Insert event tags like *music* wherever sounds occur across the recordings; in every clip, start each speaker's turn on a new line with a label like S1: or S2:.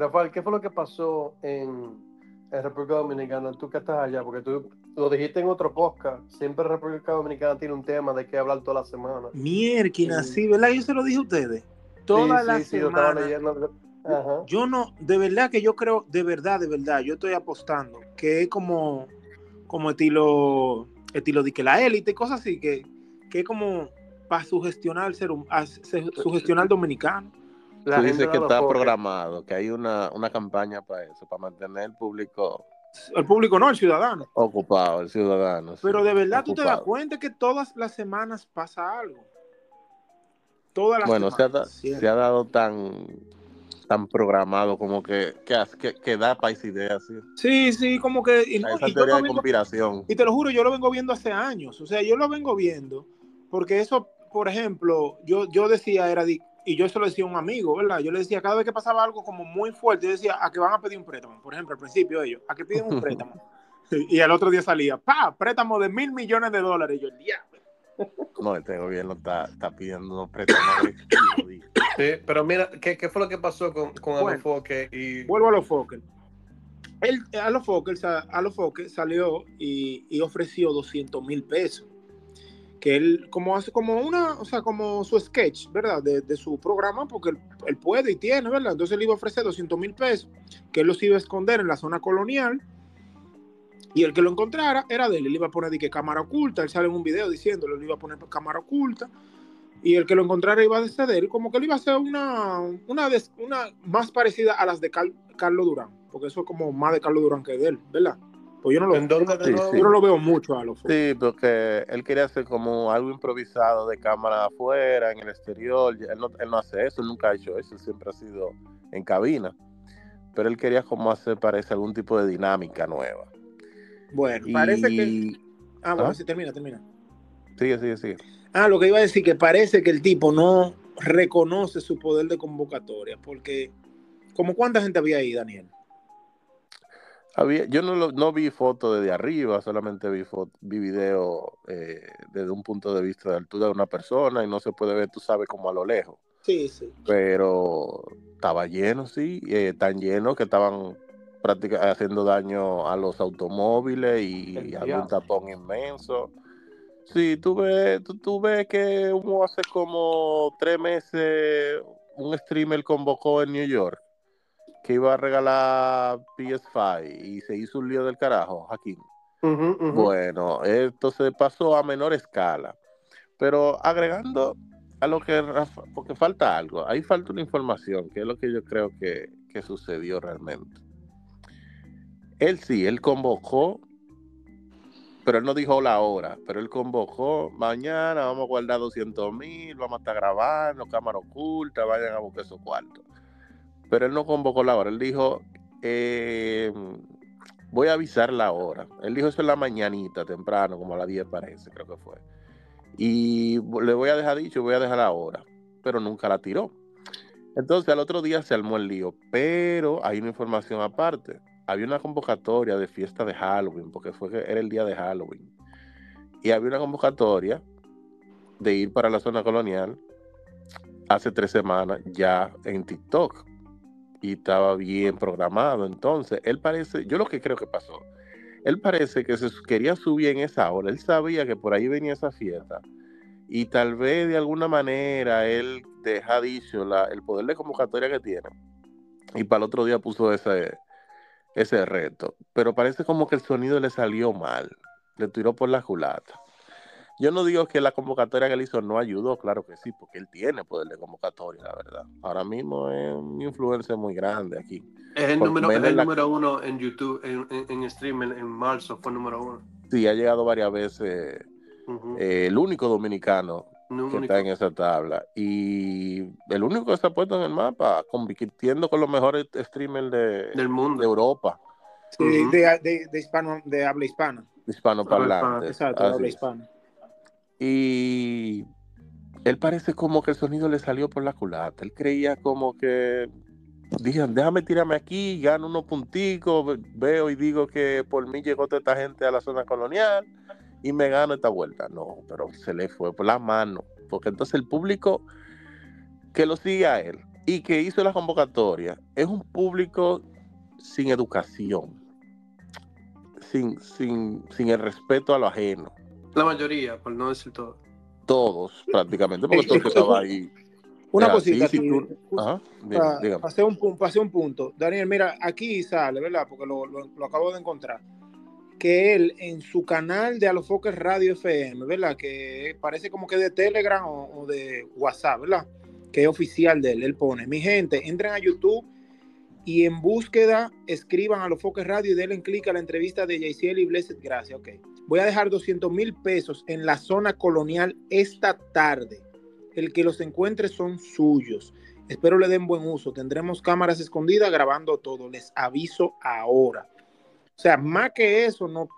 S1: Rafael, ¿qué fue lo que pasó en, en República Dominicana? Tú que estás allá, porque tú lo dijiste en otro podcast, siempre República Dominicana tiene un tema de qué hablar toda la semana.
S2: Mierda,
S1: Sí.
S2: ¿verdad? Yo se lo dije a ustedes. Toda
S1: Sí,
S2: la
S1: sí, sí, yo
S2: semana.
S1: Ajá.
S2: Yo no, de verdad que yo creo, de verdad, de verdad, yo estoy apostando que es como, como estilo, estilo de que la élite, cosas así, que, que es como para sugestionar al ser, a- sugestionar al dominicano.
S1: La
S3: Tú dices que está programado, que hay una, una campaña para eso, para mantener el público
S2: El público no, el ciudadano.
S3: ocupado, el ciudadano. sí,
S2: Pero de verdad tú te das cuenta que todas las semanas pasa algo. Todas las
S3: Bueno, se ha,
S2: semanas. siempre.
S3: se ha dado tan tan programado como que, que, da país ideas. ¿sí?
S2: Sí, sí, como que... y no,
S3: Esa
S2: y
S3: teoría de
S2: vengo-
S3: conspiración.
S2: Y te lo juro, yo lo vengo viendo hace años. O sea, yo lo vengo viendo porque eso, por ejemplo, yo, yo decía, era y yo se lo decía a un amigo, ¿verdad? Yo le decía, cada vez que pasaba algo como muy fuerte, yo decía, a que van a pedir un préstamo. Por ejemplo, al principio ellos, a que piden un *laughs* préstamo. y al otro día salía, pa, préstamo de mil millones de dólares. Y yo, diablo.
S3: No, este gobierno está, está pidiendo unos préstamos.
S1: Sí, pero mira, ¿qué, qué fue lo que pasó con, con
S2: Bueno.
S1: Alofoque? Y...
S2: Vuelvo a los Fokker. Él, a los Fokker, sa- a los Fokker salió y, y ofreció 200 mil pesos. Que él, como hace como una, o sea, como su sketch, ¿verdad? De, de su programa, porque él, él puede y tiene, ¿verdad? Entonces él iba a ofrecer 200 mil pesos, que él los iba a esconder en la zona colonial. Y el que lo encontrara era de él. Él iba a poner de que cámara oculta. Él sale en un video diciéndolo, él iba a poner cámara oculta. Y el que lo encontrara iba a ceder, como que él iba a hacer una, una, des- una más parecida a las de Cal- Carlos Durán, porque eso es como más de Carlos Durán que de él, ¿verdad? Pues yo no lo,
S1: ¿En dónde de
S3: Sí,
S1: nuevo?
S3: sí.
S2: yo no lo veo mucho a los
S3: Sí, porque él quería hacer como algo improvisado de cámara afuera, en el exterior. Él no, él no hace eso, él nunca ha hecho eso, él siempre ha sido en cabina. Pero él quería como hacer, parece, algún tipo de dinámica nueva.
S2: Bueno,
S3: Y...
S2: parece que... Ah, bueno,
S3: ¿Ah?
S2: sí, termina, termina.
S3: Sigue, sigue, sigue.
S2: Ah, lo que iba a decir, que parece que el tipo no reconoce su poder de convocatoria, porque... ¿Como cuánta gente había ahí, Daniel?
S3: Había, yo no, lo- no vi foto desde arriba, solamente vi, foto, vi video eh, desde un punto de vista de altura de una persona y no se puede ver, tú sabes, como a lo lejos.
S2: Sí, sí.
S3: Pero estaba lleno, sí, eh, tan lleno que estaban prácticamente haciendo daño a los automóviles y
S1: El
S3: había un tapón inmenso. Sí, tú ves, tú, tú ves que hubo hace como tres meses un streamer convocó en New York que iba a regalar PS5 y se hizo un lío del carajo, Joaquín. Bueno, esto se pasó a menor escala, pero agregando a lo que, Rafa- porque falta algo, ahí falta una información, que es lo que yo creo que, que sucedió realmente. Él sí, él convocó, pero él no dijo la hora, pero él convocó, mañana vamos a guardar 200 mil, vamos a estar grabando, cámara oculta, vayan a buscar esos cuartos. Pero él no convocó la hora, él dijo, eh, voy a avisar la hora. Él dijo eso en la mañanita, temprano, como a las 10 parece, creo que fue. Y le voy a dejar dicho, voy a dejar la hora, pero nunca la tiró. Entonces al otro día se armó el lío, pero hay una información aparte. Había una convocatoria de fiesta de Halloween, porque fue que era el día de Halloween. Y había una convocatoria de ir para la zona colonial hace tres semanas ya en TikTok. Y estaba bien programado. Entonces, él parece, yo lo que creo que pasó, él parece que se quería subir en esa hora. Él sabía que por ahí venía esa fiesta. Y tal vez de alguna manera él deja la, el poder de convocatoria que tiene. Y para el otro día puso ese, ese reto. Pero parece como que el sonido le salió mal. Le tiró por la culata. Yo no digo que la convocatoria que él hizo no ayudó, claro que sí, porque él tiene poder de convocatoria, la verdad. Ahora mismo es un influencer muy grande aquí.
S1: Es el,
S3: Por
S1: número, es
S3: menos
S1: el
S3: la-
S1: número uno en YouTube, en, en, en en, marzo fue número uno.
S3: Sí, ha llegado varias veces eh, el único dominicano
S1: No
S3: que
S1: único.
S3: está en esa tabla. Y el único que se ha puesto en el mapa, compitiendo con los mejores streamers de,
S1: del mundo.
S3: de Europa,
S2: Sí, de, de- de hispano, de habla hispana. Exacto, de habla hispana.
S3: Y él parece como que el sonido le salió por la culata. Él creía como que, dijeron, déjame tirarme aquí, gano unos punticos, ve- veo y digo que por mí llegó toda esta gente a la zona colonial y me gano esta vuelta. No, pero se le fue por la mano. Porque entonces el público que lo sigue a él, y que hizo la convocatoria es un público sin educación, sin, sin, sin el respeto a lo ajeno.
S1: La mayoría, por no decir todo.
S3: Todos, prácticamente, porque todo el que estaba ahí.
S2: Una
S3: era
S2: cosita
S3: tú- Ajá, dígame.
S2: pasé, un, pu- pasé un punto. Daniel, mira, aquí sale, ¿verdad? Porque lo, lo- lo acabo de encontrar. Que él en su canal de Alofoques Radio FM, ¿verdad? Que parece como que de Telegram o, o de WhatsApp, ¿verdad? Que es oficial de él. Él pone, mi gente, entren a YouTube y en búsqueda escriban Alofoques Radio y denle clic a la entrevista de Jayciel y Blessed Gracias. Ok. Voy a dejar 200 mil pesos en la zona colonial esta tarde. El que los encuentre son suyos. Espero le den buen uso. Tendremos cámaras escondidas grabando todo. Les aviso ahora. O sea, más que eso, no.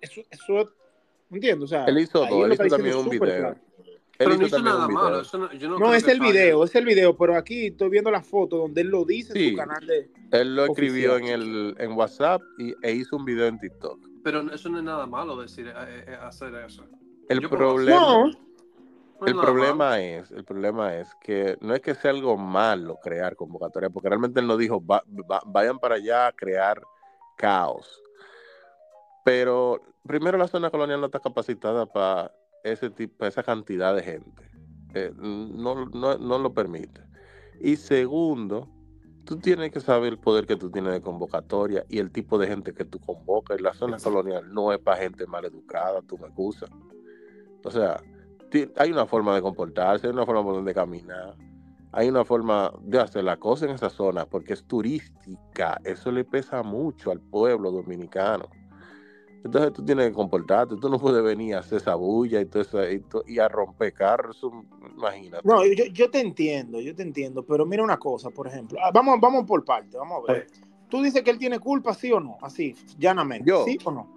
S2: Eso, eso entiendo. O sea,
S3: Él hizo todo, él hizo también un video.
S2: claro.
S1: Pero
S3: Él
S1: no
S3: hizo
S1: nada malo.
S3: video.
S1: Eso no, yo no,
S2: No, es el
S1: falle.
S2: video, es el video, pero aquí estoy viendo la foto donde él lo dice en
S3: Sí.
S2: su canal de.
S3: Él lo escribió en,
S2: Oficial.
S3: el, en WhatsApp y, e hizo un video en TikTok.
S1: Pero eso no es nada malo decir, eh, eh, hacer eso.
S3: El
S1: Yo puedo
S3: problema,
S2: No,
S1: No es
S3: el problema
S1: malo.
S3: es, el problema es que no es que sea algo malo crear convocatoria, porque realmente él no dijo "Va- va- vayan para allá a crear caos. Pero primero la zona colonial no está capacitada para ese tipo, esa cantidad de gente. Eh, no, no, no lo permite. Y segundo, tú tienes que saber el poder que tú tienes de convocatoria y el tipo de gente que tú convocas. Y la zona colonial no es para gente mal educada, tú me excusas. O sea, hay una forma de comportarse, hay una forma donde caminar, hay una forma de hacer la cosa en esa zona porque es turística. Eso le pesa mucho al pueblo dominicano. Entonces tú tienes que comportarte, tú no puedes venir a hacer esa bulla y, todo eso, y, a romper carros, imagínate.
S2: no, yo, yo te entiendo, yo te entiendo, pero mira una cosa, por ejemplo. Ah, vamos, vamos por parte, vamos a ver. Tú dices que él tiene culpa, sí o no, así, llanamente.
S3: Yo.
S2: ¿Sí o no?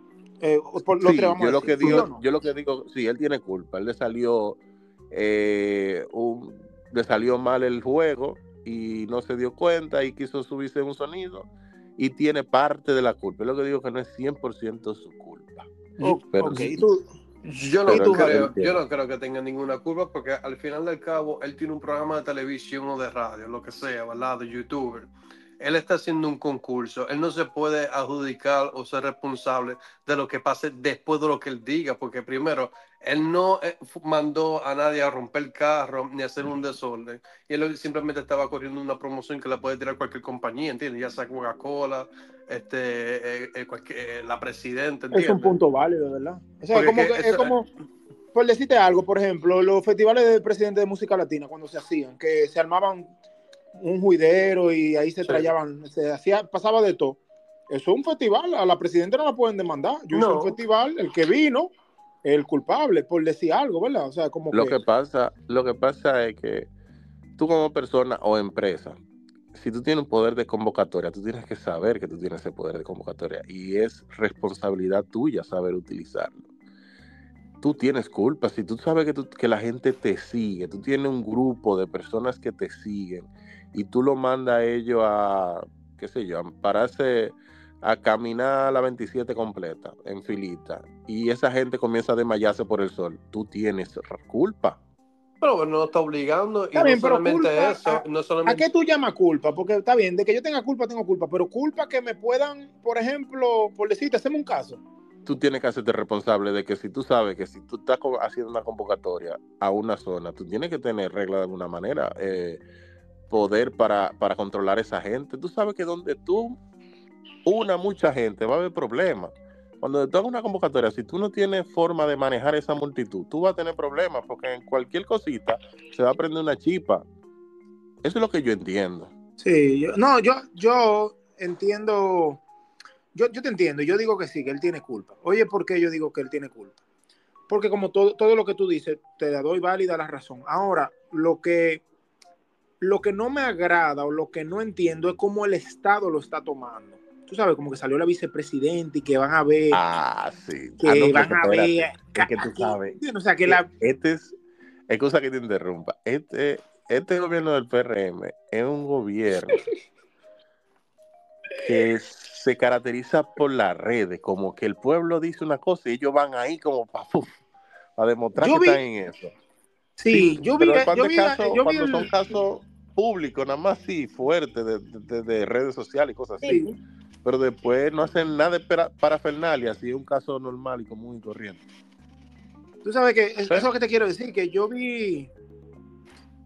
S2: Eh, por los
S3: Sí,
S2: vamos
S3: yo
S2: a
S3: lo que
S2: ¿sí
S3: digo,
S2: no?
S3: yo lo que digo, sí, él tiene culpa. Él le salió, eh, un- le salió mal el juego y no se dio cuenta y quiso subirse un sonido y tiene parte de la culpa. Es lo que digo que no es 100% su culpa.
S2: O-
S3: pero
S2: ok,
S3: sí.
S2: y tú,
S1: Yo no,
S3: Pero sabe
S1: creo, yo no creo que tenga ninguna culpa porque al final del cabo él tiene un programa de televisión o de radio, lo que sea, ¿verdad? De youtuber. Él está haciendo un concurso. Él no se puede adjudicar o ser responsable de lo que pase después de lo que él diga, porque primero, él no eh, mandó a nadie a romper el carro ni a hacer un desorden. Y él simplemente estaba corriendo una promoción que la puede tirar cualquier compañía, ¿entiendes? Ya sea Coca-Cola, este, eh, eh, eh, la presidenta,
S2: es un punto válido, ¿verdad? O sea, como
S1: que
S2: es como, por decirte algo, por ejemplo, los festivales de presidente de música latina, cuando se hacían, que se armaban un juidero y ahí se
S1: Sí.
S2: trallaban, se hacía, pasaba de todo. Eso es un festival, a la presidenta no la pueden demandar. Yo hice
S1: No.
S2: un festival, el que vino, el culpable, por decir algo, ¿verdad? O sea, como
S3: Lo
S2: que,
S3: que pasa, lo que pasa es que tú como persona o empresa, si tú tienes un poder de convocatoria, tú tienes que saber que tú tienes ese poder de convocatoria y es responsabilidad tuya saber utilizarlo. Tú tienes culpa, si tú sabes que, tú- que la gente te sigue, tú tienes un grupo de personas que te siguen y tú lo mandas a ellos a, qué sé yo, a pararse a caminar la 27 completa en filita y esa gente comienza a desmayarse por el sol, tú tienes culpa.
S1: Pero bueno, no está obligando y
S2: Está
S1: no
S2: bien,
S1: solamente
S2: culpa,
S1: eso,
S2: ¿a-
S1: no
S2: ¿A qué tú llamas culpa? Porque está bien, de que yo tenga culpa, tengo culpa, pero culpa que me puedan, por ejemplo, por decirte, hacemos un caso.
S3: Tú tienes que hacerte responsable de que si tú sabes que si tú estás haciendo una convocatoria a una zona, tú tienes que tener reglas de alguna manera, eh, poder para, para controlar esa gente. Tú sabes que donde tú una mucha gente va a haber problemas. Cuando tú hagas una convocatoria, si tú no tienes forma de manejar esa multitud, tú vas a tener problemas porque en cualquier cosita se va a prender una chipa. Eso es lo que yo entiendo.
S2: Sí, yo, no, yo, yo entiendo, yo, yo te entiendo, yo digo que sí, que él tiene culpa. Oye, ¿por qué yo digo que él tiene culpa? Porque como todo, todo lo que tú dices, te la doy válida la razón. Ahora, lo que, lo que no me agrada o lo que no entiendo es cómo el Estado lo está tomando. Tú sabes, como que salió la vicepresidenta y que van a ver,
S3: Ah, sí.
S2: que
S3: Ah, no,
S2: van a ver,
S3: es que tú sabes.
S2: o sea, que la,
S3: Este es, excusa que te interrumpa. Este, este gobierno del PRM es un gobierno que se caracteriza por las redes, como que el pueblo dice una cosa y ellos van ahí como para demostrar
S2: Yo
S3: que
S2: vi-
S3: están en eso.
S2: sí, yo vi, yo
S3: es
S2: vi,
S3: caso-
S2: yo vi
S3: cuando son casos público, nada más sí, fuerte, de, de- de redes sociales y cosas así.
S2: Sí.
S3: Pero después no hacen nada de para- parafernalia, así es un caso normal y común y corriente.
S2: Tú sabes que eso es lo que te quiero decir, que yo vi,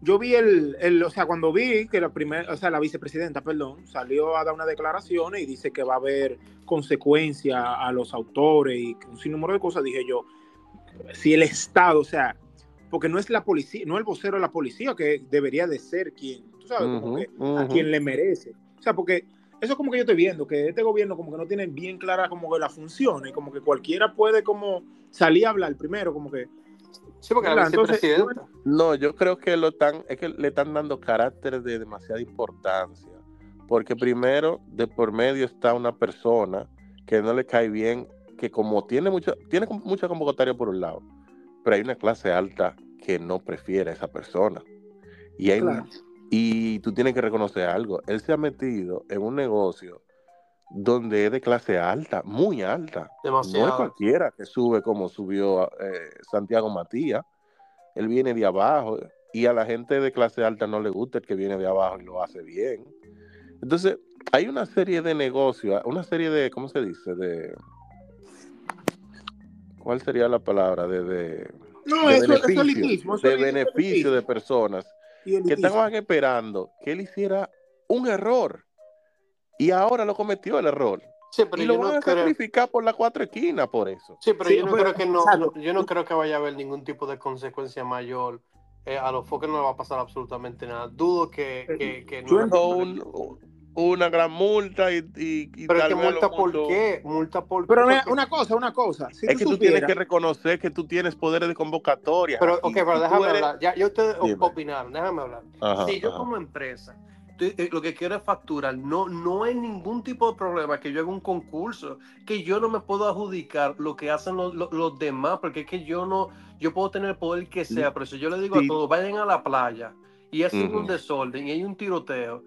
S2: yo vi el, el- o sea, cuando vi que la primera, o sea, la vicepresidenta, perdón, salió a dar una declaración y dice que va a haber consecuencias a los autores y un sinnúmero de cosas, dije yo, si el Estado, o sea, porque no es la policía, no el vocero de la policía que debería de ser quien, tú sabes, como que a quien le merece. O sea, porque eso es como que yo estoy viendo, que este gobierno como que no tiene bien clara como que la función y como que cualquiera puede como salir a hablar primero, como que
S1: Sí, porque la
S2: entonces,
S1: vicepresidenta.
S3: No, yo creo que lo están, es que le están dando carácter de demasiada importancia. Porque primero, de por medio está una persona que no le cae bien, que como tiene mucha, tiene mucha convocatoria por un lado, pero hay una clase alta que no prefiere a esa persona. Y, hay,
S2: Claro.
S3: y tú tienes que reconocer algo. Él se ha metido en un negocio donde es de clase alta, muy alta. No es
S1: Demasiado.
S3: cualquiera que sube como subió eh, Santiago Matías. Él viene de abajo y a la gente de clase alta no le gusta el que viene de abajo y lo hace bien. Entonces, hay una serie de negocios, una serie de, ¿cómo se dice? De, ¿Cuál sería la palabra? De, de,
S2: no,
S3: de
S2: eso, eso es
S3: beneficio,
S2: eso
S3: de
S2: es
S3: beneficio de personas que estaban esperando que él hiciera un error y ahora lo cometió el error.
S1: Sí, pero
S3: y
S1: yo
S3: lo van
S1: no
S3: a
S1: creo.
S3: sacrificar por las cuatro esquinas por eso.
S1: Sí, pero
S2: Sí,
S1: yo no
S2: pero-
S1: creo que no, yo no creo que vaya a haber ningún tipo de consecuencia mayor. Eh, a los foques no le va a pasar absolutamente nada. Dudo que, que, que
S2: Yo
S1: no.
S3: Un- una gran multa y, y, y
S1: pero es
S3: tal
S1: que
S3: vez
S1: multa por qué? Multa por
S2: Pero una, una cosa, una cosa. Si
S3: Es que tú tienes
S2: supieras-
S3: que reconocer que tú tienes poderes de convocatoria.
S1: Pero, ok, pero
S3: tú
S1: déjame
S3: eres-
S1: hablar. Ya, ya ustedes
S3: Dime.
S1: opinaron, déjame hablar.
S3: Ajá,
S1: si yo
S3: ajá.
S1: como empresa tú- eh, lo que quiero es facturar, no, no hay ningún tipo de problema que yo haga un concurso, que yo no me puedo adjudicar lo que hacen los, los- los demás, porque es que yo no, yo puedo tener el poder que sea, pero si yo le digo
S3: Sí.
S1: a todos, vayan a la playa y hacen un
S3: Ujú.
S1: desorden y hay un tiroteo,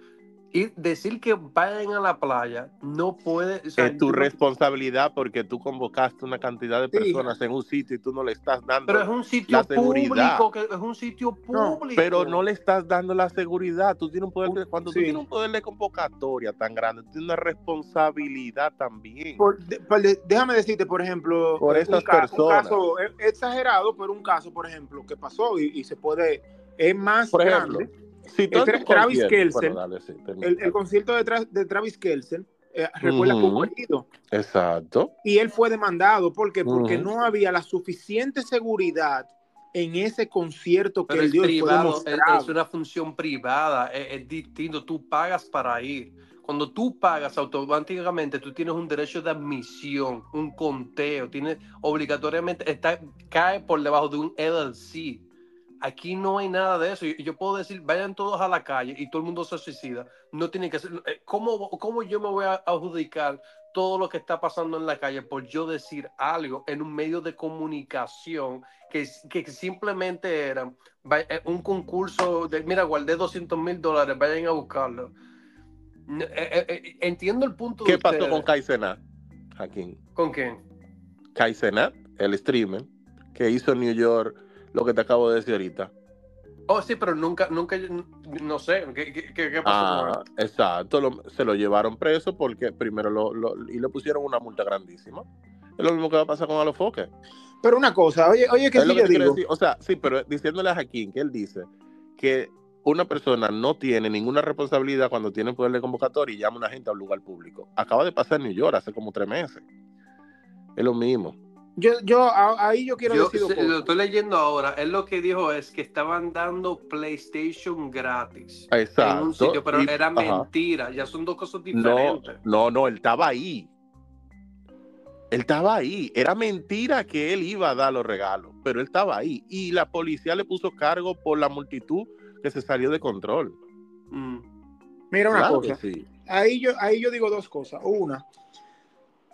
S1: y decir que vayan a la playa no puede... o sea,
S3: es tu responsabilidad porque tú convocaste una cantidad de
S2: Sí.
S3: personas en un sitio y tú no le estás dando.
S1: Pero es un sitio
S3: la seguridad.
S1: público, que es un sitio
S2: No,
S1: público.
S3: Pero no le estás dando la seguridad. Tú tienes un poder de- cuando tú tienes un poder de convocatoria tan grande, tú tienes una responsabilidad también.
S2: por- de- por de- déjame decirte, por ejemplo,
S3: Por
S2: un
S3: esas
S2: ca- un
S3: personas.
S2: caso eh, exagerado, pero un caso, por ejemplo, que pasó y, y se puede, es más
S3: Por ejemplo,
S2: grande.
S3: Si tú
S2: Tra- Travis
S3: concierto-
S2: Kelce,
S3: bueno, dale, sí.
S2: El, el concierto de, Tra- de Travis Kelsen, eh, recuerda que
S3: Ujú.
S2: hubo herido,
S3: Exacto.
S2: y él fue demandado. ¿Por qué? Porque
S3: Ujú.
S2: no había la suficiente seguridad en ese concierto que
S1: Pero
S2: él
S1: es
S2: dio y fue
S1: privado, es, es una función privada, es, es distinto, tú pagas para ir. Cuando tú pagas automáticamente, tú tienes un derecho de admisión, un conteo, tienes obligatoriamente, está, cae por debajo de un LLC. Aquí no hay nada de eso. Yo, yo puedo decir, vayan todos a la calle y todo el mundo se suicida. No tienen que ser. eh, ¿Cómo, cómo yo me voy a adjudicar todo lo que está pasando en la calle por yo decir algo en un medio de comunicación que, que simplemente era eh, un concurso de, mira, guardé 200 mil dólares, vayan a buscarlo. Eh, entiendo el punto de
S3: ¿Qué pasó
S1: ustedes.
S3: con Kaizenat, Joaquín?
S1: ¿Con quién?
S3: Kaizenat, el streamer, que hizo en New York lo que te acabo de decir ahorita.
S1: Oh, sí, pero nunca, nunca, no sé, ¿qué, qué, qué- qué pasó
S3: Ah,
S1: con él?
S3: exacto. lo- se lo llevaron preso porque primero lo, lo- y le pusieron una multa grandísima. Es lo mismo que va a pasar con Alofoque.
S2: Pero una cosa, oye, oye, que
S3: Es
S2: si
S3: lo que
S2: yo digo,
S3: decir. O sea, sí, pero diciéndole a Jaquín que él dice que una persona no tiene ninguna responsabilidad cuando tiene poder de convocatoria y llama a una gente a un lugar público. Acaba de pasar en New York hace como tres meses. Es lo mismo.
S2: Yo, yo a- ahí yo quiero
S1: Yo
S2: decir
S1: lo estoy leyendo ahora. Él lo que dijo es que estaban dando PlayStation gratis
S3: Exacto.
S1: en un sitio, pero
S3: Y-
S1: era
S3: ajá.
S1: mentira. Ya son dos cosas
S3: No,
S1: diferentes.
S3: no, no, él estaba ahí. Él estaba ahí. Era mentira que él iba a dar los regalos, pero él estaba ahí. Y la policía le puso cargo por la multitud que se salió de control.
S1: Mm.
S2: Mira una
S3: Claro
S2: cosa,
S3: sí.
S2: ahí yo, ahí yo digo dos cosas. Una,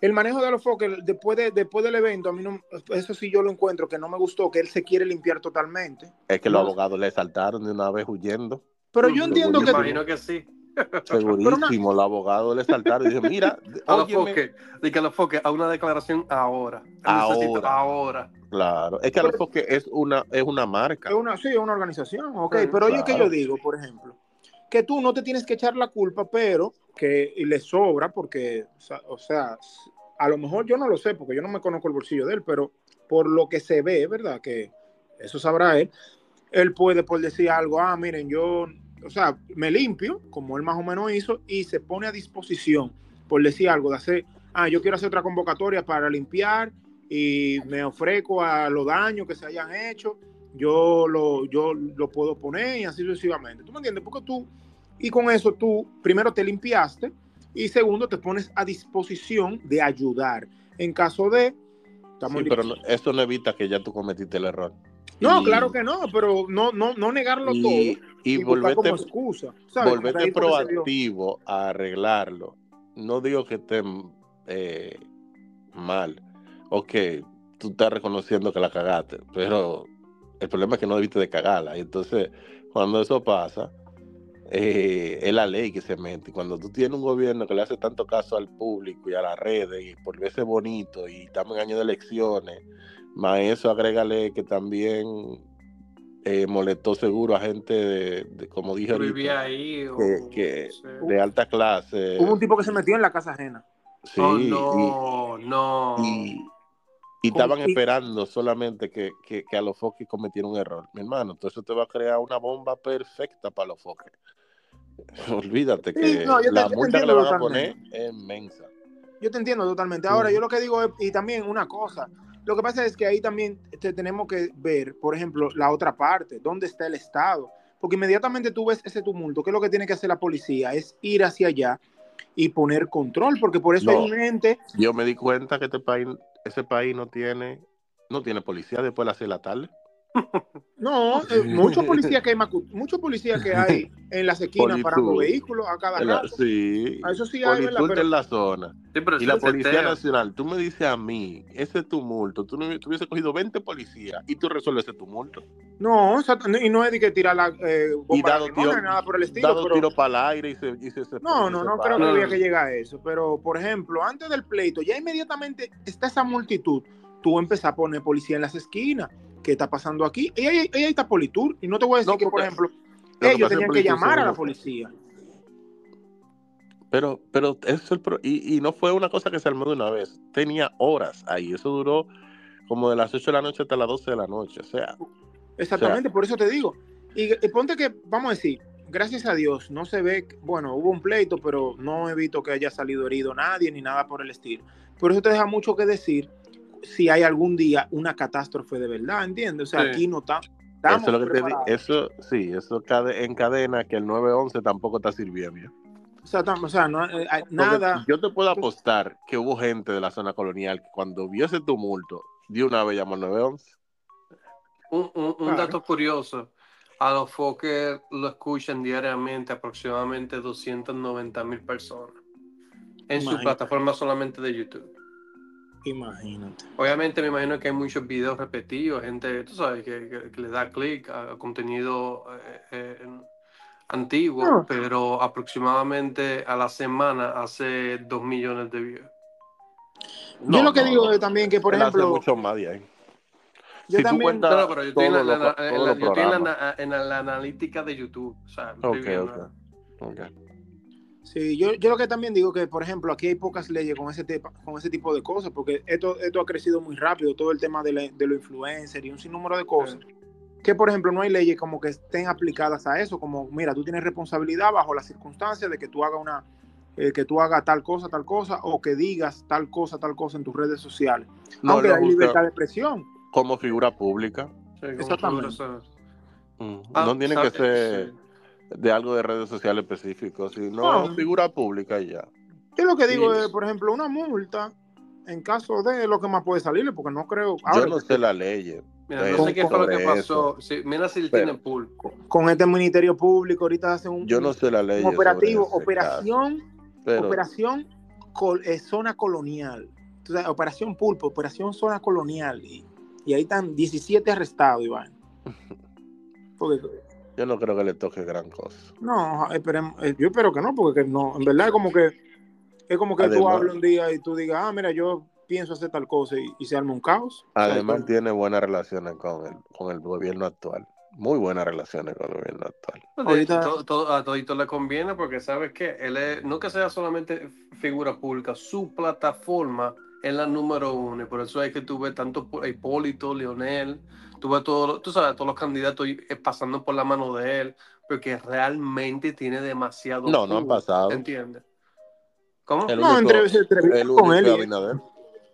S2: el manejo de los foques después, de, después del evento, a mí no, eso sí yo lo encuentro que no me gustó, que él se quiere limpiar totalmente.
S3: Es que los
S2: No.
S3: abogados le saltaron de una vez huyendo.
S2: Pero yo entiendo
S1: Me
S2: que
S1: imagino que sí.
S3: Segurísimo, los abogados le saltaron y dijeron, mira, *laughs*
S1: A los
S3: óyeme".
S1: foques, que a los foques, a una declaración ahora.
S3: Ahora.
S1: ahora.
S3: Claro, es que a lo mejor que es una, es una marca.
S2: es una, sí, es una organización, ok,
S1: Sí,
S2: pero oye que
S3: claro.
S2: yo digo, por ejemplo, que tú no te tienes que echar la culpa, pero que le sobra porque, o sea, a lo mejor yo no lo sé porque yo no me conozco el bolsillo de él, pero por lo que se ve, ¿verdad? Que eso sabrá él, él puede por decir algo, ah, miren, yo, o sea, me limpio, como él más o menos hizo, y se pone a disposición, por decir algo, de hacer, ah, yo quiero hacer otra convocatoria para limpiar y me ofrezco a los daños que se hayan hecho, yo lo, yo lo puedo poner y así sucesivamente. ¿Tú me entiendes? Porque tú, y con eso tú, primero te limpiaste y segundo te pones a disposición de ayudar. En caso de...
S3: Sí, pero eso no evita que ya tú cometiste el error.
S2: No, claro que no, pero no, no, no negarlo todo.
S3: Y, y volverte, excusa, volverte proactivo a arreglarlo. No digo que esté eh, mal o que tú estás reconociendo que la cagaste, pero el problema es que no debiste de cagarla. Y entonces, cuando eso pasa, eh, es la ley que se mete. Cuando tú tienes un gobierno que le hace tanto caso al público y a las redes y por verse bonito y estamos en año de elecciones, más eso agrégale que también eh, molestó seguro a gente de, como dije
S1: ahorita, ahí,
S3: que, de alta clase.
S2: Hubo un tipo que se metió en la casa ajena.
S3: Sí, oh, no, no. Y, estaban esperando solamente que, a los foques cometieran un error. Mi hermano, entonces te va a crear una bomba perfecta para los foques. *laughs* Olvídate que la multa que le van a poner es inmensa.
S2: Yo te entiendo totalmente. Ahora, yo lo que digo es, y también una cosa, lo que pasa es que ahí también tenemos que ver, por ejemplo, la otra parte, dónde está el Estado. Porque inmediatamente tú ves ese tumulto, ¿qué es lo que tiene que hacer la policía? Es ir hacia allá y poner control, porque por eso hay gente...
S3: Yo me di cuenta que este país, ese país no tiene, no tiene policía después de las 6 de la tarde.
S2: No, eh, *laughs* muchos policías que hay, muchos policías que hay en las esquinas parando vehículos a cada rato.
S3: Sí, eso sí hay, en la zona. y la Policía Nacional, tú me dices a mí, ese tumulto, tú, no, hubieses cogido 20 policías y tú resuelves ese tumulto.
S2: No, y no es de que tirar la eh, bomba de nada por el estilo.
S3: Dado tiro para el aire y se, y se,
S2: No, no, no creo que había que llegar a eso. Pero, por ejemplo, antes del pleito, ya inmediatamente está esa multitud, tú empezás a poner policía en las esquinas ¿qué está pasando aquí? Y ahí, está Politur, y no te voy a decir que, por ejemplo, ellos tenían que llamar a la policía.
S3: Pero, pero eso y, y, no fue una cosa que se armó de una vez, tenía horas ahí, eso duró como de las 8 de la noche hasta las 12 de la noche, o sea.
S2: Exactamente, por eso te digo. Y, ponte que, vamos a decir, gracias a Dios, no se ve, bueno, hubo un pleito, pero no he visto que haya salido herido nadie ni nada por el estilo. Por eso te deja mucho que decir si hay algún día una catástrofe de verdad, ¿entiendes? O sea, aquí no está,
S3: eso, eso sí, eso encadena que el 911 tampoco está sirviendo.
S2: O sea, o sea no, eh, nada.
S3: Yo te puedo apostar que hubo gente de la zona colonial que cuando vio ese tumulto, dio una vez llamó al 911.
S1: Un, un, dato curioso, a los foques lo escuchan diariamente aproximadamente 290 mil personas en su plataforma solamente de YouTube.
S2: Imagínate.
S1: Obviamente me imagino que hay muchos videos repetidos, gente, tú sabes, que, le da clic a contenido eh, eh, antiguo, pero aproximadamente a la semana hace dos millones de views.
S2: yo lo que digo es también que, por ejemplo...
S3: mucho más de ahí.
S1: Yo si también... No, pero yo estoy, en la, en, la, analítica de YouTube. O sea, okay,
S2: okay. Sí, yo, yo lo que también digo que, por ejemplo, aquí hay pocas leyes con ese, con ese tipo de cosas, porque esto, esto ha crecido muy rápido, todo el tema de, la, de los influencers y un sinnúmero de cosas. Que, por ejemplo, no hay leyes como que estén aplicadas a eso, como, mira, tú tienes responsabilidad bajo las circunstancias de que tú hagas una, eh, que tú hagas tal cosa, tal cosa, o que digas tal cosa, tal cosa en tus redes sociales. No, Aunque hay libertad de expresión.
S3: Como figura pública.
S2: Sí, Exactamente.
S3: Mm, no ah, tiene que ser de algo de redes sociales específicos, sino no, figura pública y ya.
S2: Yo lo que digo es, por ejemplo, una multa en caso de lo que más puede salirle, porque no creo.
S3: yo no sé la ley.
S1: Mira, no sé qué fue lo que pasó. mira si tiene pulpo.
S2: Con este Ministerio Público, ahorita hacen un.
S3: Yo no sé la ley.
S2: operativo, operación, operación eh, zona colonial. Entonces, operación Pulpo, operación zona colonial. Y, y ahí están 17 arrestados, Iván. *laughs*
S3: Porque yo no creo que le toque gran cosa.
S2: No, esperemos, eh, yo espero que no, porque no, en verdad es como que es como que tú hablas un día y tú digas, ah, mira, yo pienso hacer tal cosa y, se arma un caos.
S3: Además tiene buenas relaciones con el, con el gobierno actual. muy buenas relaciones con el gobierno actual.
S1: Pues,
S2: Ahorita-
S1: to- to- a todito le conviene porque sabes que él es, no que sea solamente figura pública, su plataforma es la número uno y por eso es que tú ves tanto Hipólito, Leonel, tú ves todos, tú sabes, todos los candidatos eh, pasando por la mano de él porque realmente tiene demasiado.
S3: No, no han pasado.
S1: ¿Entiendes? ¿Cómo?
S3: El
S2: No,
S3: único-
S2: entre, se entrevistó
S3: El
S2: con él.
S3: Abinader.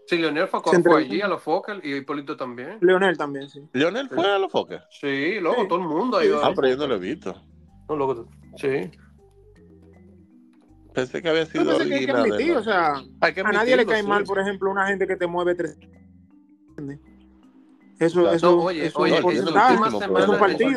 S1: Sí, Leonel fue, fue allí a los Fokker y Hipólito también.
S2: Leonel también, sí.
S3: Leonel fue a los foques.
S1: Sí, loco,
S2: Sí.
S1: todo el mundo ha ido
S3: Ah, pero yo no
S1: Fokker.
S3: lo he visto.
S1: No, loco, sí.
S3: Pensé que había sido
S2: pensé que hay que admitir,
S3: ¿no?
S2: o sea,
S3: Hay que
S2: a nadie le cae
S3: sí.
S2: mal, por ejemplo, una gente que te mueve tres. Eso, eso,
S1: No, oye,
S2: eso
S1: oye,
S2: es es un
S1: en
S2: partido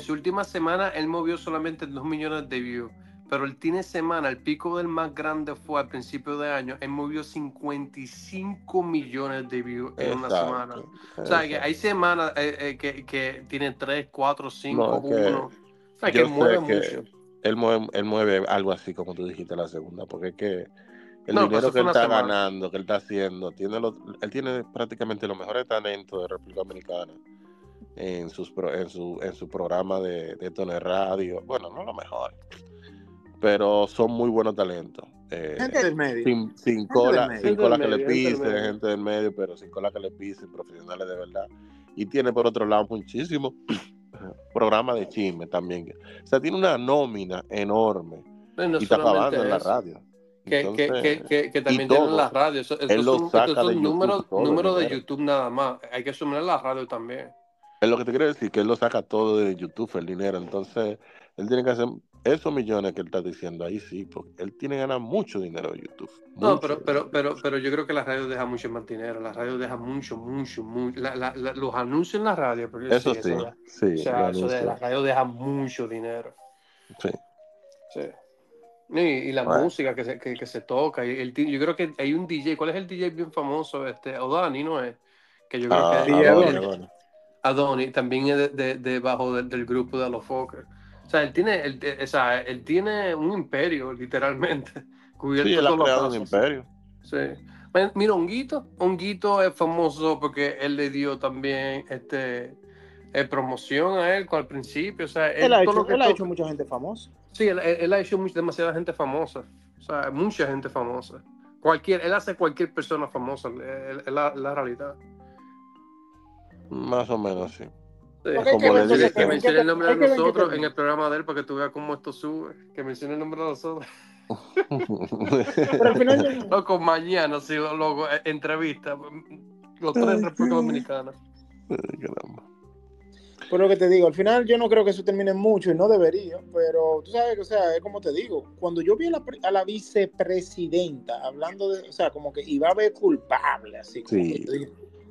S1: su última semana, él movió solamente 2 millones de views. Pero el tiene semana, el pico del más grande fue al principio de año. Él movió 55 millones de views en una
S3: Exacto,
S1: semana. O sea, que hay semanas eh, eh, que, que tiene 3, 4, 5,
S3: No, es que
S1: 1. O sea, que mueve
S3: que-
S1: mucho.
S3: Él mueve, él mueve algo así como tú dijiste la segunda, porque es que el
S1: No,
S3: dinero que él está
S1: semana.
S3: ganando, que él está haciendo, tiene los, él tiene prácticamente los mejores talentos de República Dominicana en, sus, pro- en, su, en su programa de, de Tone Radio. Bueno, no los mejores, pero son muy buenos talentos. Eh,
S2: Gente del medio.
S3: sin, cola,
S2: medio.
S3: sin cola que le
S1: medio, gente del
S3: pisen,
S1: medio.
S3: gente del medio, pero sin cola que le pisen, profesionales de verdad. Y tiene por otro lado muchísimo *clears throat* programa de chisme también. O sea, tiene una nómina enorme
S1: No, y no
S3: y está acabando en la radio.
S1: Que, que,
S3: Entonces,
S1: que, que, que también
S3: todo.
S1: tienen la radio. Eso,
S3: Él lo
S1: son,
S3: saca
S1: estos son
S3: de YouTube,
S1: números, números de. YouTube nada más. Hay que sumar la radio también.
S3: es lo que te quiero decir, que él lo saca todo de YouTube, el dinero. Entonces, él tiene que hacer esos millones que él está diciendo ahí, sí, porque él tiene que ganar mucho dinero de YouTube.
S1: No, pero, pero, pero, pero yo creo que la radio deja mucho más dinero. La radio deja mucho, mucho, mucho. La- la- la- los anuncios en la radio. porque
S3: Eso sí, sí.
S1: o sea,
S3: el
S1: eso de
S3: anuncio,
S1: la radio deja mucho dinero.
S3: sí.
S1: Sí. Y, y la
S3: Bueno.
S1: música que se, que, que se toca. y el, yo creo que hay un DJ. ¿Cuál es el DJ bien famoso? Este, Odani, ¿no es? Que yo creo
S3: Ah,
S1: que
S3: Adonis.
S2: Adonis.
S1: Adoni también es de, de- debajo del, del grupo de los Fokker. O sea, él tiene, él, o sea, él tiene un imperio, literalmente. *laughs* Cubierto
S3: Sí, él ha
S1: todos los
S3: creado un imperio.
S1: Sí. Mira, Honguito. Honguito es famoso porque él le dio también este, eh, promoción a él al principio. O sea, él,
S2: Él ha
S1: todo
S2: hecho,
S1: lo que
S2: él ha hecho mucha gente famosa.
S1: Sí, él, ha hecho mucha- demasiada gente famosa. O sea, mucha gente famosa. Cualquier, él hace cualquier persona famosa, es es la, la realidad.
S3: Más o menos, sí.
S2: Hay
S3: que ver,
S1: Que, mencione el nombre de nosotros en el programa de él para que tú veas cómo esto sube. Que mencione el nombre de nosotros. *laughs*
S2: Pero al final, yo-
S1: Loco, mañana, sí, loco, eh, entrevista. Los tres en República Dominicana.
S3: Caramba.
S2: Por lo que te digo, al final yo no creo que eso termine mucho y no debería, pero tú sabes que, o sea, es como te digo, cuando yo vi a la, pre- a la vicepresidenta hablando de, o sea, como que iba a haber culpable, así como
S3: Sí.
S2: que yo dije,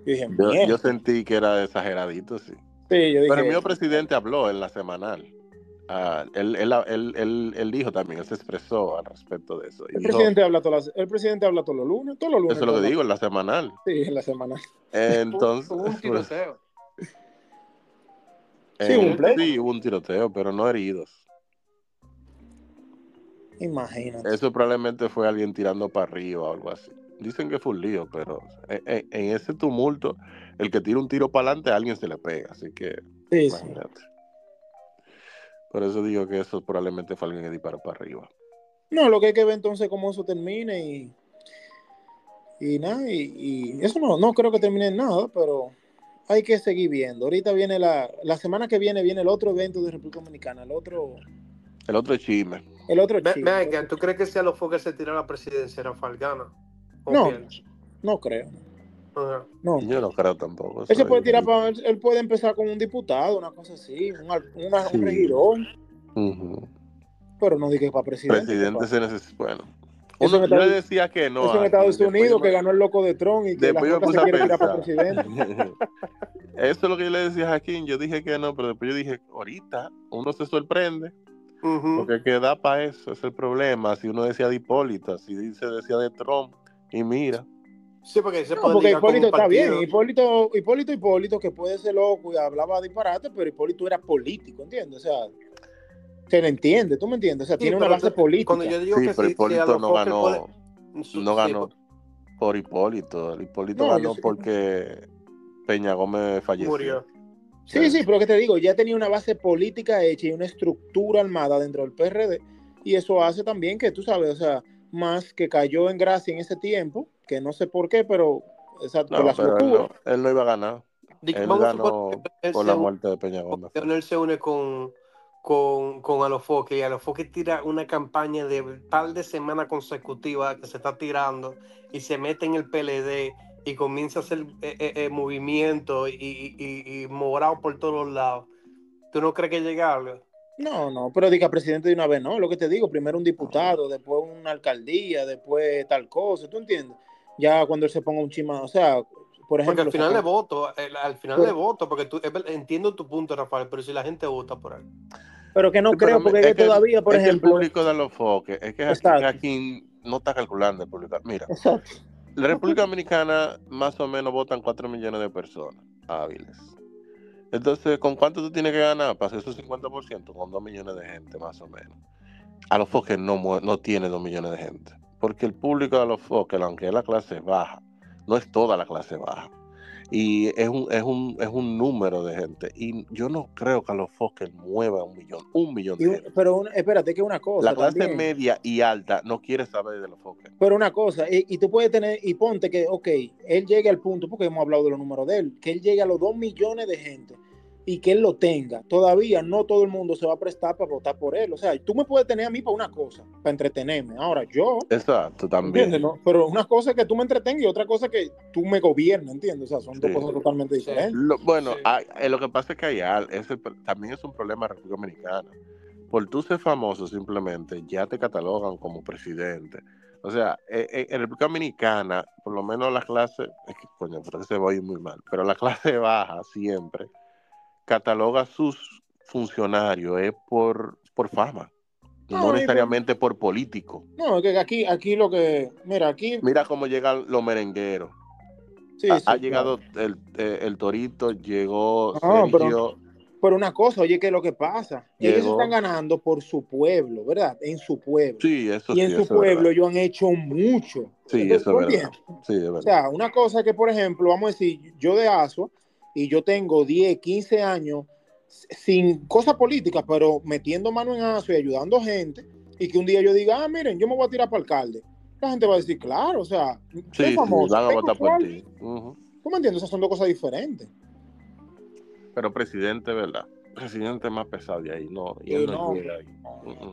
S2: yo dije,
S3: Yo,
S2: "Mierda".
S3: yo sentí que era exageradito, sí.
S2: Sí, yo dije,
S3: Pero el mío presidente habló en la semanal. Ah, él, él, él, él- él dijo también, él se expresó al respecto de eso.
S2: El
S3: dijo,
S2: presidente habla todos los, el presidente habla todos los lunes, todos los lunes.
S3: eso es lo que digo, en la semanal.
S2: Sí, en la semana.
S3: Entonces,
S1: Hubo un tiroteo.
S2: Sí, hubo un pleito.
S3: sí, hubo un tiroteo, pero no heridos.
S2: Imagínate.
S3: Eso probablemente fue alguien tirando para arriba o algo así. Dicen que fue un lío, pero en, ese tumulto, el que tira un tiro para adelante, a alguien se le pega. Así que,
S2: Sí, sí.
S3: imagínate. Por eso digo que eso probablemente fue alguien que disparó para arriba.
S2: No, lo que hay que ver entonces cómo eso termine y. Y nada, y, y eso no, no creo que termine en nada, pero hay que seguir viendo. Ahorita viene la, la semana que viene, viene el otro evento de República Dominicana, el otro,
S3: El otro chisme.
S2: el otro chico.
S1: Venga, ¿tú crees que si a los Fokker se tira la presidencia, Rafael gana? ¿O
S2: No. No creo. No.
S3: Yo no creo tampoco.
S2: Él se puede tirar para, él puede empezar con un diputado, una cosa así, una-
S3: Sí.
S2: un regidor, pero no dije para presidente.
S3: Presidente se necesita. Bueno, uno, yo
S2: Estados-
S3: le decía que no.
S2: Eso en
S3: a-
S2: Estados Unidos, que ganó el loco de Trump y que
S3: Después
S2: la
S3: yo puse
S2: se
S3: a
S2: quiere tirar para presidente. *laughs*
S3: Eso es lo que yo le decía a Jaquín. Yo dije que no, pero después yo dije, ahorita uno se sorprende.
S1: Ujú.
S3: Porque queda para eso, es el problema. Si uno decía de Hipólito, si dice decía de Trump, y mira,
S1: Sí, porque se
S2: No,
S1: puede
S2: porque Hipólito está bien. Hipólito, Hipólito, Hipólito, que puede ser loco y hablaba disparate, pero Hipólito era político, ¿entiendes? O sea, se le entiende, ¿tú me entiendes? O sea,
S1: Sí,
S2: tiene una base
S1: tú-
S2: política.
S1: Cuando yo digo
S3: sí,
S1: que
S3: pero
S1: si
S3: Hipólito no ganó, no
S1: sí,
S3: ganó por Hipólito. El Hipólito
S2: No,
S3: ganó
S2: sé que-
S3: porque Peña Gómez falleció.
S1: murió.
S2: Sí, sí, pero que te digo, ya tenía una base política hecha y una estructura armada dentro del PRD. Y eso hace también que, tú sabes, o sea, más que cayó en gracia en ese tiempo, que no sé por qué, pero, exacto,
S3: No,
S2: las
S3: pero él, no, él no iba a ganar.
S1: Que
S3: Él
S1: vamos
S3: ganó
S1: que
S3: por la muerte de Peña Gómez.
S1: él se une con, con, con Alofoque y Alofoque tira una campaña de par de semanas consecutivas que se está tirando y se mete en el PLD y comienza a hacer eh, eh, eh, movimiento y, y, y- morado por todos lados. ¿Tú no crees que llegarle?
S2: No, no, pero diga presidente de una vez, no, lo que te digo, primero un diputado, después una alcaldía, después tal cosa, ¿tú entiendes? Ya cuando él se ponga un chima, o sea, por ejemplo...
S1: Porque al final
S2: saca-
S1: le voto, el- al final
S2: Pero-
S1: le voto, porque tú, entiendo tu punto, Rafael, pero si la gente vota por él.
S2: Pero que no
S3: Sí,
S2: creo, porque
S3: es
S2: que todavía, por
S3: es que
S2: ejemplo...
S3: el público de los foques, es que aquí, aquí no está calculando el público. Mira,
S2: Exacto.
S3: la República Dominicana más o menos votan 4 millones de personas hábiles. Entonces, ¿con cuánto tú tienes que ganar para hacer esos 50%? Con 2 millones de gente, más o menos. A los foques no, no tiene 2 millones de gente. Porque el público de los foques, aunque es la clase baja, no es toda la clase baja. Y es un, es un, es un número de gente. Y yo no creo que a los foques mueva un millón, un millón de
S2: un-
S3: gente.
S2: pero una- espérate, que una cosa.
S3: La clase
S2: también.
S3: media y alta no quiere saber de los foques.
S2: Pero una cosa, y, y tú puedes tener, y ponte que, ok, él llegue al punto, porque hemos hablado de los números de él, que él llegue a los 2 millones de gente y que él lo tenga. Todavía no todo el mundo se va a prestar para votar por él. O sea, tú me puedes tener a mí para una cosa, para entretenerme. Ahora yo,
S3: Exacto, también.
S2: Pero una cosa es que tú me entretengas y otra cosa es que tú me gobiernes, ¿entiendes? O sea, son dos cosas totalmente
S1: Sí.
S2: diferentes.
S3: Lo- bueno,
S1: Sí.
S3: hay- eh, lo que pasa es que hay al- ese pr- también es un problema de República Dominicana. Por tú ser famoso simplemente ya te catalogan como presidente. O sea, eh, eh, en República Dominicana, por lo menos la clase, es que coño, pero se va a ir muy mal, pero la *laughs* clase baja siempre cataloga a sus funcionarios es por, por fama, no, necesariamente por político.
S2: No, es que aquí, aquí lo que, mira, aquí,
S3: Mira cómo llegan los merengueros.
S2: sí,
S3: ha,
S2: sí,
S3: ha
S2: claro.
S3: llegado el, eh, el Torito, llegó
S2: No,
S3: Sergio.
S2: Pero una cosa, oye, ¿qué es lo que pasa? Ellos
S3: Llegó.
S2: están ganando por su pueblo, ¿verdad? En su pueblo.
S3: Sí, eso
S2: y
S3: sí,
S2: en su pueblo ellos han hecho mucho.
S3: Sí,
S2: Entonces,
S3: eso
S2: ¿tú
S3: es verdad. Sí, es
S2: O
S3: verdad.
S2: sea, una cosa que, por ejemplo, vamos a decir, yo de ASUA y yo tengo 10, 15 años sin cosas políticas, pero metiendo mano en ASUA y ayudando gente, y que un día yo diga, ah, miren, yo me voy a tirar para alcalde. La gente va a decir, claro, o sea,
S3: sí, sí,
S2: famoso,
S3: van a votar por.
S2: ¿Tú me entiendes? Esas son dos cosas diferentes.
S3: Pero presidente, ¿verdad? Presidente más pesado de ahí, no. Y no.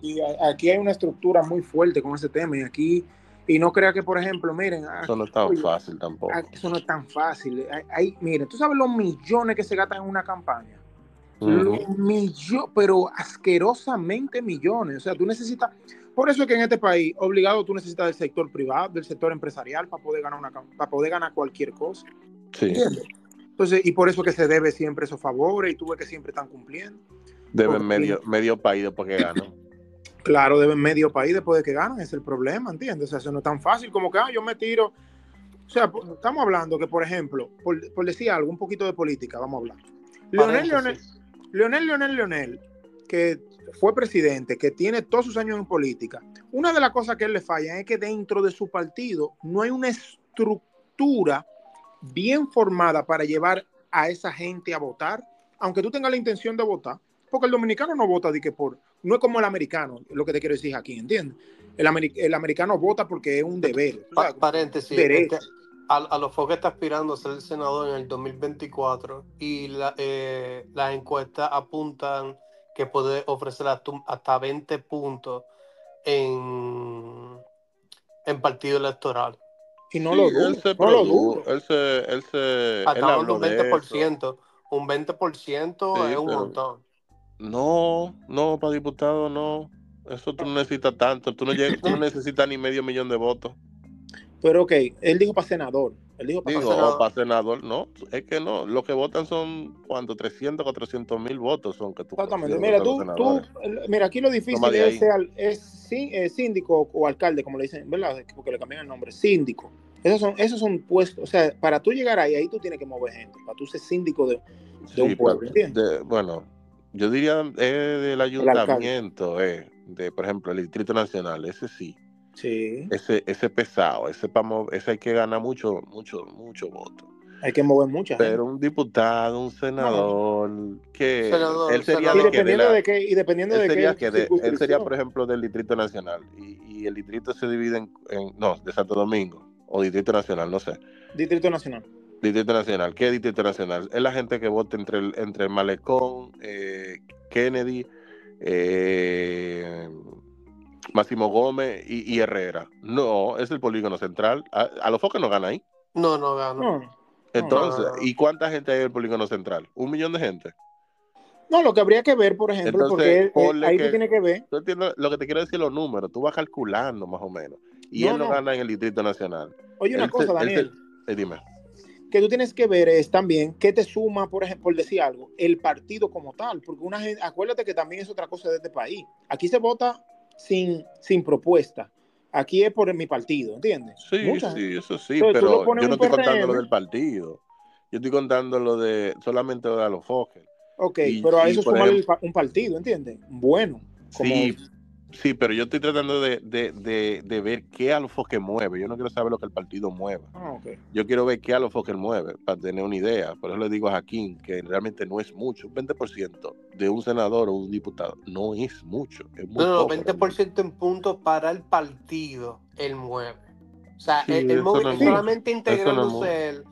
S2: Y aquí hay una estructura muy fuerte con ese tema, y aquí, y no crea que, por ejemplo, miren,
S3: Eso no es tan
S2: oye,
S3: fácil tampoco.
S2: Ah, Eso no es tan fácil. Hay, hay- miren, tú sabes los millones que se gastan en una campaña. Los millones, pero asquerosamente millones. O sea, tú necesitas. Por eso es que en este país, obligado, tú necesitas del sector privado, del sector empresarial para poder ganar una para poder ganar cualquier cosa.
S3: Sí,
S2: ¿Entiendes? Entonces, y por eso es que se debe siempre esos favores y tú ves que siempre están cumpliendo.
S3: deben
S2: porque-
S3: medio, medio país después que ganan.
S2: Claro, deben medio país después de que ganan, es el problema, ¿entiendes? O sea, eso no es tan fácil como que ah, yo me tiro. O sea, estamos hablando que, por ejemplo, por, por decir algo, un poquito de política, vamos a hablar. Leonel. Leonel, Leonel, Leonel, que fue presidente, que tiene todos sus años en política, una de las cosas que él le falla es que dentro de su partido no hay una estructura bien formada para llevar a esa gente a votar, aunque tú tengas la intención de votar, porque el dominicano no vota de que por, no es como el americano, lo que te quiero decir aquí, ¿entiendes? El, ameri- el americano vota porque es un deber. o sea,
S1: Pa- paréntesis.
S2: derecho.
S1: este, a, a los Foques está aspirando a ser senador en el 2024 y la, eh, las encuestas apuntan que puede ofrecer hasta, hasta 20 puntos en, en partido electoral.
S2: y no
S3: Sí,
S2: lo
S3: él
S2: dudo,
S3: se
S2: no lo dudo.
S3: él se, él se, él habló
S1: un
S3: de eso.
S1: 20%. Un 20%
S3: Sí,
S1: es un
S3: pero-
S1: montón.
S3: No, no, para diputado no. Eso tú no necesitas tanto. Tú no, llegas, tú no *laughs* necesitas ni medio millón de votos.
S2: Pero ok, él dijo para senador, él dijo para
S3: Digo,
S1: senador.
S3: o para senador, no. Es que no. Los que votan son, ¿cuánto? 300, 400 mil votos son que tú
S2: Exactamente. Mira, tú, tú, mira, aquí lo difícil es, ser al- es sí- eh, síndico o alcalde, como le dicen, ¿verdad? Porque le cambian el nombre, síndico. Esos son, esos son puestos, o sea, para tú llegar ahí, ahí tú tienes que mover gente, para tú ser síndico de, de un
S3: Sí,
S2: pueblo,
S3: de- bueno, yo diría eh, del ayuntamiento, eh, de, por ejemplo, el Distrito Nacional, ese sí.
S2: Sí.
S3: Ese, ese pesado, ese, pa mo- ese hay que ganar mucho, mucho, mucho voto.
S2: Hay que mover mucha gente.
S3: Pero un diputado, un senador, que
S1: Senador,
S3: él sería
S1: senador.
S2: y
S3: de que de
S2: dependiendo
S3: la-
S2: de qué, y dependiendo
S3: él
S2: de
S3: sería,
S2: qué
S3: que de- él sería, por ejemplo, del Distrito Nacional. Y, y el distrito se divide en, en- No, de Santo Domingo. O Distrito Nacional, no sé.
S2: Distrito Nacional.
S3: Distrito Nacional. ¿Qué Distrito Nacional? Es la gente que vota entre el, entre el Malecón, eh, Kennedy, eh, Máximo Gómez y, y Herrera. No, es el polígono central. A, a los focos no gana ahí.
S1: No, no gano.
S2: No,
S3: Entonces,
S1: no.
S3: ¿y cuánta gente hay en el polígono central? Un millón de gente.
S2: no, lo que habría que ver, por ejemplo,
S3: Entonces,
S2: porque él- ahí
S3: que-
S2: tú tienes que ver.
S3: Tú entiendes lo que te quiero decir los números. Tú vas calculando más o menos. Y
S2: No,
S3: él no,
S2: no.
S3: gana en el Distrito Nacional.
S2: Oye, una
S3: Él
S2: cosa, Daniel,
S3: se- eh, dime.
S2: Que tú tienes que ver es también qué te suma, por ejemplo, por decir algo, el partido como tal, porque una gente, acuérdate que también es otra cosa de este país. Aquí se vota sin, sin propuesta. Aquí es por mi partido, ¿entiendes?
S3: Sí, sí, eso sí,
S2: Entonces,
S3: pero yo no estoy contando lo del partido. Yo estoy contando lo de solamente lo de los Fokker.
S2: Ok,
S3: Y-
S2: pero a eso suma
S3: ejemplo-
S2: un partido, ¿entiendes? Bueno. Como,
S3: Sí, sí, pero yo estoy tratando de, de, de, de ver qué a los Fokker mueve. Yo no quiero saber lo que el partido mueve.
S2: Ah.
S3: Yo quiero ver qué a los Fokker mueve para tener una idea. Por eso le digo a Jaquín que realmente no es mucho. Un 20% de un senador o un diputado no es mucho. Es muy
S1: No, no,
S3: poco, realmente.
S1: 20% en puntos para el partido, él mueve. O sea,
S3: Sí,
S1: él, él mueve-
S3: no es
S1: solamente integrándose
S3: Eso no es
S1: él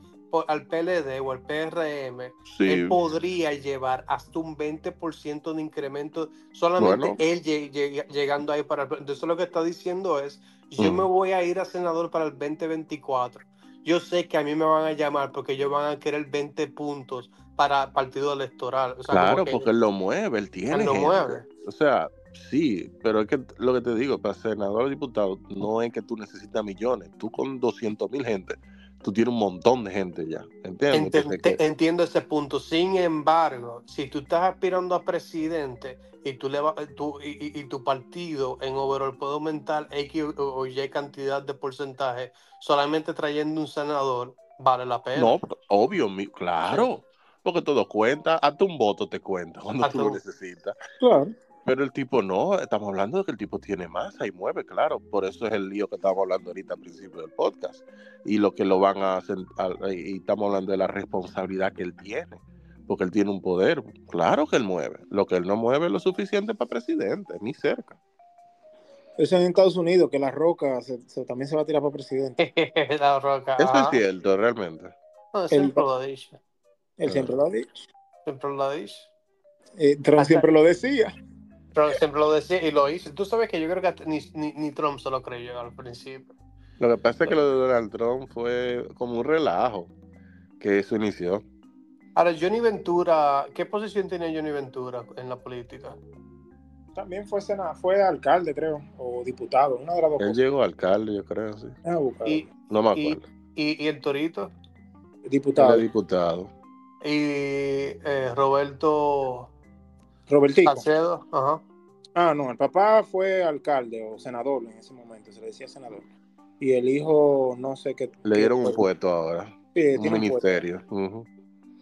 S1: al PLD o al PRM,
S3: Sí,
S1: él podría llevar hasta un 20% de incremento solamente
S3: Bueno.
S1: él lle- lle- llegando ahí para el... Entonces lo que está diciendo es, yo
S3: Mm.
S1: me voy a ir a senador para el 2024. Yo sé que a mí me van a llamar porque ellos van a querer 20 puntos para partido electoral. O sea,
S3: claro,
S1: que
S3: porque él lo mueve, él tiene.
S1: él lo
S3: gente.
S1: mueve.
S3: O sea, sí, pero es que lo que te digo, para senador o diputado, no es que tú necesitas millones. Tú con 200 mil gente, tú tienes un montón de gente ya. ¿Entiendes?
S1: Ente-
S3: Entonces,
S1: te-
S3: que-
S1: entiendo ese punto. Sin embargo, si tú estás aspirando a presidente y tú le va- tú, y, y- y tu partido en overall puede aumentar X o, o Y cantidad de porcentaje, solamente trayendo un senador, vale la pena.
S3: no, obvio, mi- claro. Porque todo cuenta, hasta un voto te cuenta cuando
S1: Hasta
S3: tú lo
S1: un-
S3: necesitas.
S2: Claro.
S3: Pero el tipo no, estamos hablando de que el tipo tiene masa y mueve, claro. Por eso es el lío que estábamos hablando ahorita al principio del podcast. Y lo que lo van a hacer, y estamos hablando de la responsabilidad que él tiene. Porque él tiene un poder, claro que él mueve. Lo que él no mueve es lo suficiente para presidente, ni cerca.
S2: Eso en Estados Unidos, que la roca se- se- también se va a tirar para presidente. *laughs*
S1: la roca.
S3: Eso
S1: ajá.
S3: es cierto, realmente.
S1: No,
S2: El-
S1: siempre lo ha dicho.
S2: Él siempre lo ha dicho.
S1: Siempre lo ha dicho.
S2: Eh, Trump
S1: Hasta-
S2: siempre lo decía.
S1: Pero siempre lo decía y lo hizo. Tú sabes que yo creo que ni, ni, ni Trump se lo creyó al principio.
S3: Lo que pasa es que lo de Donald Trump fue como un relajo que eso inició.
S1: Ahora, Johnny Ventura, ¿qué posición tenía Johnny Ventura en la política?
S2: También fue sena- fue alcalde, creo, o diputado, una de las dos
S3: Él
S2: cosas.
S3: llegó alcalde, yo creo, sí.
S2: Ah, buscado.
S1: Y,
S3: No me
S1: y,
S3: acuerdo.
S1: y, y el Torito
S2: diputado.
S3: Era diputado.
S1: y eh, Roberto
S2: Robertico.
S1: Salcedo. Ajá.
S2: Ah, no, el papá fue alcalde o senador en ese momento, se le decía senador. Y el hijo, no sé qué.
S3: Le
S2: qué
S3: dieron un puesto ahora,
S2: Sí,
S3: un
S2: tiene un
S3: ministerio.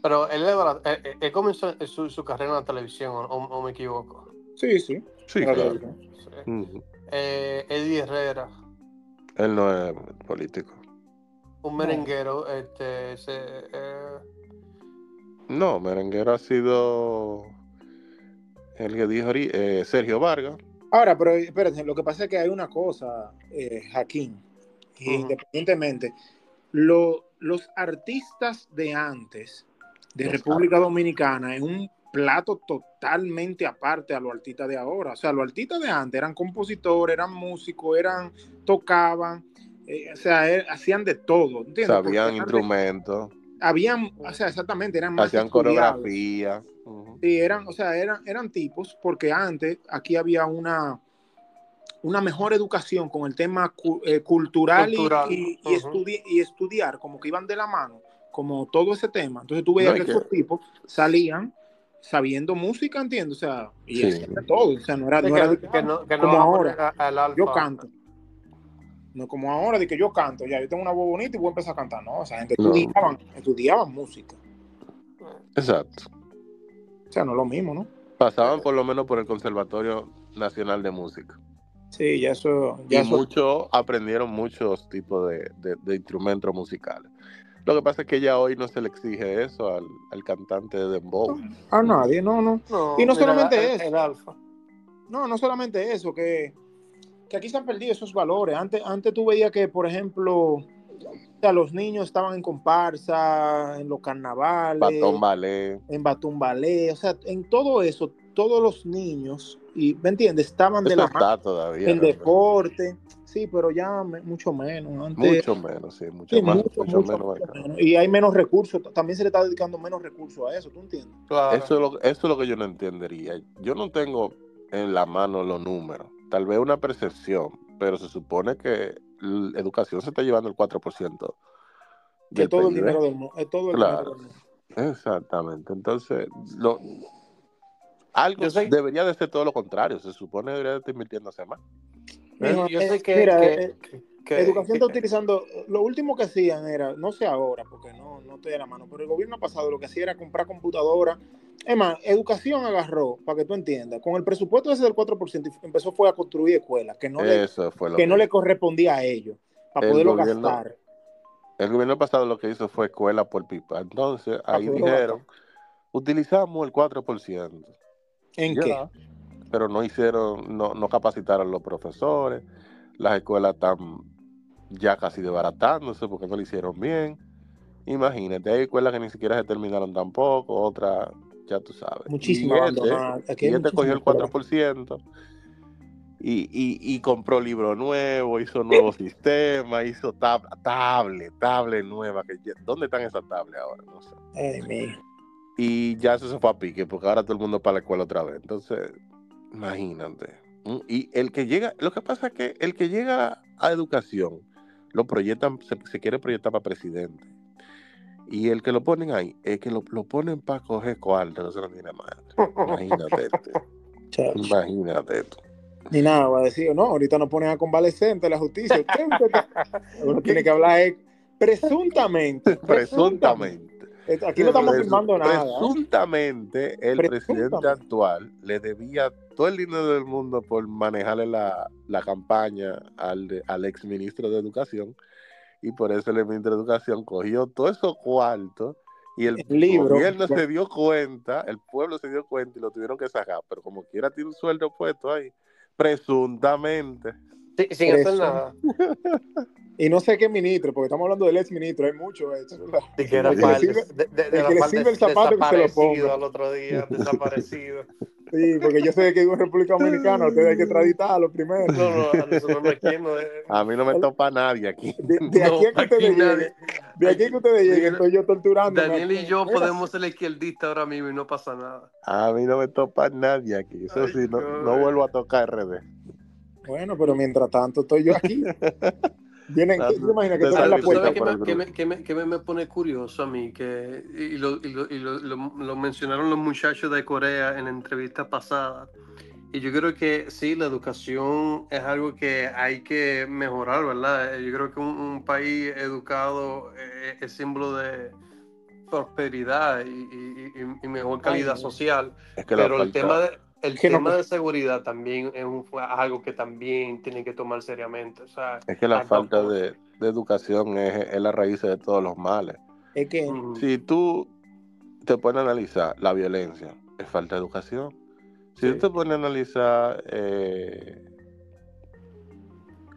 S1: Pero él, él, él- comenzó su, su carrera en la televisión, ¿o, me equivoco?
S2: Sí, sí.
S3: Sí, claro. Ujú.
S1: Eh, Eddie Herrera,
S3: Él no es político.
S1: un
S2: No.
S1: merenguero, este, se, eh,
S3: No, merenguero ha sido el que dijo eh, Sergio Vargas.
S2: Ahora, pero espérense, lo que pasa es que hay una cosa, eh, Jaquín, independientemente, lo- los artistas de antes, de
S3: Los
S2: República Dominicana, es un plato totalmente aparte a los artistas de ahora. O sea, los artistas de antes eran compositores, eran músicos, eran, tocaban, eh, o sea, er- hacían de todo, ¿entiendes?
S3: Sabían instrumentos,
S2: Habían, o sea, exactamente, eran más
S3: hacían coreografía. Ujú.
S2: Sí, eran, o sea, eran, eran tipos, porque antes aquí había una, una mejor educación con el tema cu- eh, cultural, y-
S1: Cultural,
S2: y, y,
S1: ujú.
S2: estudi- y estudiar, como que iban de la mano, como todo ese tema. Entonces tú veías
S3: No,
S2: que
S3: que-
S2: esos tipos salían sabiendo música, ¿entiendes? O sea, y
S3: Sí.
S2: todo. O sea, no era,
S1: que,
S2: no era
S1: que
S2: que,
S1: no, que no
S2: como
S1: a
S2: ahora.
S1: a- alfa.
S2: yo canto. No como ahora de que yo canto, ya yo tengo una voz bonita y voy a empezar a cantar. No, esa gente
S3: No.
S2: estudiaban, estudiaban música.
S3: Exacto.
S2: O sea, no es lo mismo, ¿no?
S3: Pasaban por lo menos por el Conservatorio Nacional de Música.
S2: Sí, ya eso,
S3: Y
S2: eso
S3: muchos aprendieron muchos tipos de, de- de instrumentos musicales. Lo que pasa es que ya hoy no se le exige eso al, al cantante de Dembow.
S2: A nadie, no, no.
S1: No,
S2: Y no solamente
S1: el-
S2: eso.
S1: El alfa.
S2: No, no solamente eso, que, que aquí se han perdido esos valores. Antes, antes tú veías que, por ejemplo, sea, los niños estaban en comparsa, en los carnavales,
S3: Batón Ballet.
S2: en Batumbalé, o sea, en todo eso, todos los niños, y ¿me entiendes? Estaban de
S3: Eso
S2: la mano
S3: está todavía.
S2: en
S3: ¿no?
S2: deporte, sí, pero ya me- mucho menos. Antes,
S3: Mucho menos, sí, mucho
S2: sí,
S3: más.
S2: mucho,
S3: mucho
S2: mucho,
S3: menos
S2: menos. Y hay menos recursos, también se le está dedicando menos recursos a eso, ¿tú entiendes?
S1: Claro.
S3: Eso es, lo, eso es lo que yo no entendería. Yo no tengo en la mano los números. Tal vez una percepción, pero se supone que la educación se está llevando el 4%
S2: De
S3: del
S2: todo el dinero del mundo. Es todo el
S3: Claro.
S2: dinero del mundo.
S3: Exactamente. Entonces, lo, algo debería de ser todo lo contrario. Se supone que debería de estar invirtiéndose más.
S2: Mijo,
S1: yo
S2: eh,
S1: sé que,
S2: mira,
S1: que-
S2: eh,
S1: que-
S2: Educación está utilizando, lo último que hacían era, no sé ahora, porque no, no estoy de la mano, pero el gobierno pasado lo que hacía era comprar computadoras. Es más, educación agarró, para que tú entiendas, con el presupuesto ese del 4%, y empezó fue a construir escuelas, que no, le, que no le correspondía a ellos, para
S3: El
S2: poderlo
S3: gobierno-
S2: gastar.
S3: El gobierno pasado lo que hizo fue escuela por pipa. Entonces, ahí dijeron, utilizamos el 4%.
S2: ¿En
S3: Ya.
S2: qué?
S3: Pero no hicieron, no, no capacitaron los profesores. Las escuelas están ya casi desbaratándose porque no lo hicieron bien. Imagínate, hay escuelas que ni siquiera se terminaron tampoco, otras, ya tú sabes.
S2: Muchísimo
S3: y
S2: abandonado.
S3: este,
S2: Aquí
S3: y este cogió el
S2: muchísimo
S3: 4% y, y, y compró libro nuevo, hizo nuevo sistema, hizo tab tablet, tablet nueva. Que ¿Dónde están esas tablets ahora? No sé.
S2: Ay.
S3: Y ya eso se fue a pique, porque ahora todo el mundo para la escuela otra vez. Entonces, imagínate. Mm, Y el que llega, lo que pasa es que el que llega a educación, lo proyectan, se, se quiere proyectar para presidente. Y el que lo ponen ahí, es que lo, lo ponen para coger cuarto, eso no tiene madre. Imagínate, *laughs* imagínate.
S2: Ni nada, va a decir, no, ahorita nos ponen a convalecente la justicia. Usted, *laughs* usted- uno tiene que hablar es presuntamente.
S3: Presuntamente.
S2: Aquí no estamos firmando nada. ¿eh?
S3: Presuntamente, el presidente actual le debía todo el dinero del mundo por manejarle la, la campaña al, al ex ministro de Educación. Y por eso el ministro de Educación cogió todos esos cuartos y el
S2: El libro.
S3: gobierno se dio cuenta, el pueblo se dio cuenta y lo tuvieron que sacar. Pero como quiera, tiene un sueldo puesto ahí. Presuntamente.
S1: Sí, sin hacer nada. *laughs*
S2: Y no sé qué ministro, porque estamos hablando del ex ministro, hay mucho eso. ¿verdad?
S1: Y que era
S2: El que
S1: de, de,
S2: el que el zapato que se lo
S1: desaparecido
S2: ponga.
S1: al otro día, *laughs* desaparecido.
S2: Sí, porque yo sé que en República Dominicana ustedes hay que extraditarlo primero.
S1: No, no, a nosotros no aquí no es-
S3: A mí no me topa nadie aquí.
S2: De, de
S1: No,
S2: aquí a que ustedes lleguen, de aquí a que ustedes lleguen,
S1: Mira,
S2: estoy yo torturando.
S1: Daniel y yo podemos ser izquierdistas ahora mismo y no pasa nada.
S3: A mí no me topa nadie aquí. Eso
S1: Ay,
S3: sí, no, no vuelvo a tocar RD.
S2: Bueno, pero mientras tanto estoy yo aquí. *laughs* Vienen,
S3: Ah,
S2: ¿qué te imaginas que
S3: te
S2: la
S1: ¿Tú sabes
S2: puerta?
S1: qué me,
S3: grupo.
S1: me- qué me- qué me- pone curioso a mí? Que, y lo, y lo- y lo- lo- lo mencionaron los muchachos de Corea en la entrevista pasada. Y yo creo que sí, la educación es algo que hay que mejorar, ¿verdad? Eh, Yo creo que un, un país educado eh, es símbolo de prosperidad y, y- mejor calidad
S2: Ay,
S1: social.
S3: Es que la
S1: Pero el tema de, el
S2: Que no-
S1: tema de seguridad también es un- fue algo que también tienen que tomar seriamente. O sea,
S3: Es que la falta de, de educación es, es la raíz de todos los males.
S2: Es que.
S3: Si tú te pones a analizar la violencia, es falta de educación. Si
S1: Sí.
S3: tú te pones a analizar eh,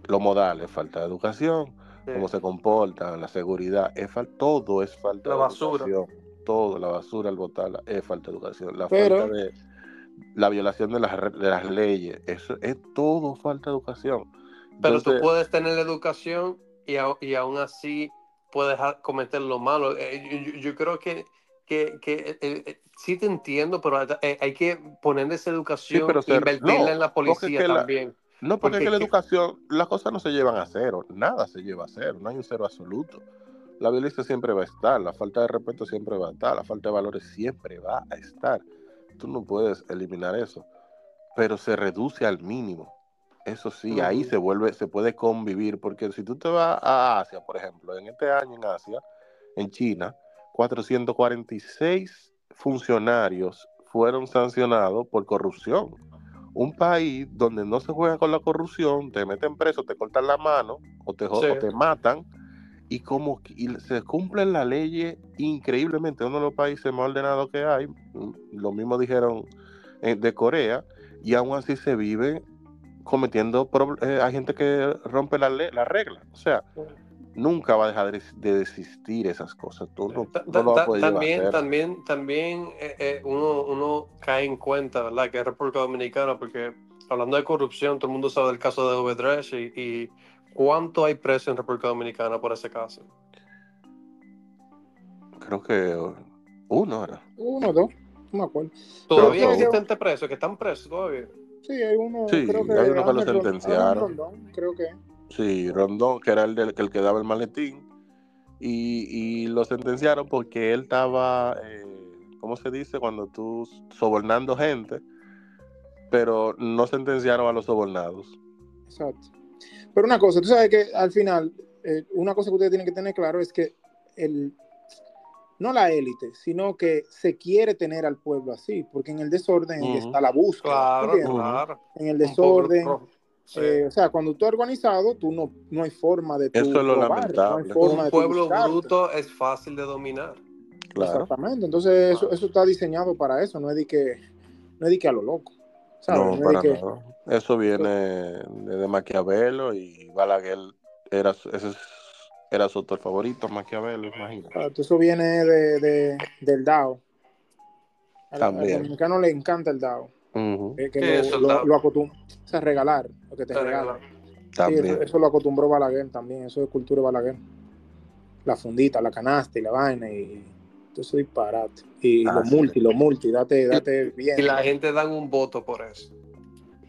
S3: los modales, es falta de educación.
S1: Sí.
S3: Cómo se comportan, la seguridad, es fal- todo es falta
S1: La
S3: de
S1: basura.
S3: educación. Todo, la basura al botarla, es falta de educación. La
S2: Pero-
S3: falta de la violación de las, de las leyes, eso es todo falta de educación.
S1: Pero
S3: Entonces,
S1: tú puedes tener la educación y, au- y aún así puedes cometer lo malo. Eh, yo, yo- creo que, que, que, eh, eh, sí te entiendo, pero hay, eh, hay que poner esa educación
S3: pero
S1: e
S3: se-
S1: invertirla
S3: no,
S1: en la
S3: es
S1: policía
S3: la-
S1: también.
S3: No, porque, es
S1: Porque
S3: que la educación, las cosas no se llevan a cero, nada se lleva a cero, no hay un cero absoluto. La violencia siempre va a estar, la falta de respeto siempre va a estar, la falta de valores siempre va a estar. Tú no puedes eliminar eso, pero se reduce al mínimo. Eso sí, ahí se vuelve, se puede convivir, porque si tú te vas a Asia, por ejemplo, en este año en Asia, en China, 446 funcionarios fueron sancionados por corrupción un país donde no se juega con la corrupción, te meten preso, te cortan la mano o te,
S1: Sí.
S3: o te matan y como y se cumplen las leyes increíblemente, uno de los países más ordenados que hay, mm, lo mismo dijeron eh, de Corea, y aún así se vive cometiendo, eh, hay gente que rompe la, la regla, o sea, nunca va a dejar de, existir esas cosas. Todo,
S1: también, también, también eh, uno, uno cae en cuenta, ¿verdad? Que es República Dominicana, porque hablando de corrupción, todo el mundo sabe del caso de Obedresh y, y ¿Cuánto hay preso en República Dominicana por ese caso?
S3: Creo que uno era.
S2: Uno, dos, no me acuerdo.
S1: ¿Todavía existen que... presos que están presos todavía?
S2: Sí, hay uno.
S3: Sí,
S2: creo que
S3: hay uno que lo sentenciaron.
S2: Rondón, creo que.
S3: Sí, Rondón, que era el, del, el que daba el maletín. Y, y lo sentenciaron porque él estaba, eh, ¿cómo se dice? Cuando tú sobornando gente, pero no sentenciaron a los sobornados.
S2: Exacto. Pero una cosa, tú sabes que al final, eh, una cosa que ustedes tienen que tener claro es que el, no la élite, sino que se quiere tener al pueblo así, porque en el desorden está la búsqueda.
S1: Claro, claro.
S2: En el desorden. Eh, o sea, cuando tú has organizado, tú no, no hay forma de.
S3: Eso es lo lamentable.
S1: Un pueblo bruto es fácil de dominar.
S3: Claro.
S2: Exactamente. Entonces, eso, eso está diseñado para eso, no es de que, no es de que a lo loco.
S3: No, para nada. Eso viene de, Maquiavelo y Balaguer era, ese era su autor favorito, Maquiavelo, imagínate.
S2: Eso viene de, del DAO. Al, dominicano le encanta el DAO. que, lo, lo, acostumbra o sea, regalar, lo que te regalan. eso, lo acostumbró Balaguer también, eso es cultura de Balaguer. La fundita, la canasta y la vaina y todo eso disparate. Y ah, lo multi, lo multi, date, date bien.
S1: Y la gente dan un voto por eso.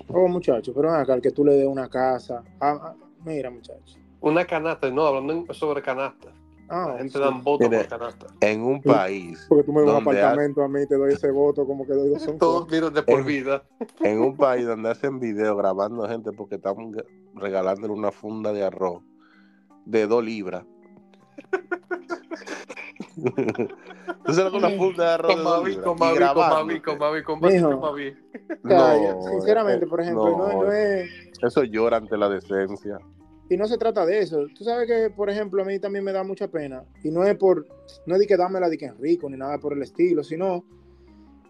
S2: Oh, muchacho, pero acá, el que tú le des una casa. Ah, ah, mira, muchacho.
S1: Una canasta, no, hablando sobre canasta. Ah, la gente da dan voto por canasta.
S3: En un país.
S2: Porque tú me das un apartamento a mí te doy ese voto, como que doy dos *laughs* son
S1: Todos miran de por vida. *laughs*
S3: En un país donde hacen video grabando gente porque están regalándole una funda de arroz de dos libras. *laughs* Tú sabes una funda de arroz. Con Mavi,
S1: con Mavi, con Mavi, con Mavi, con Mavi.
S2: No, sinceramente, por ejemplo, no, es.
S3: Eso llora ante la decencia.
S2: Y no se trata de eso. Tú sabes que, por ejemplo, a mí también me da mucha pena. Y no es por. No es de que dámela de que Enrico ni nada por el estilo, sino.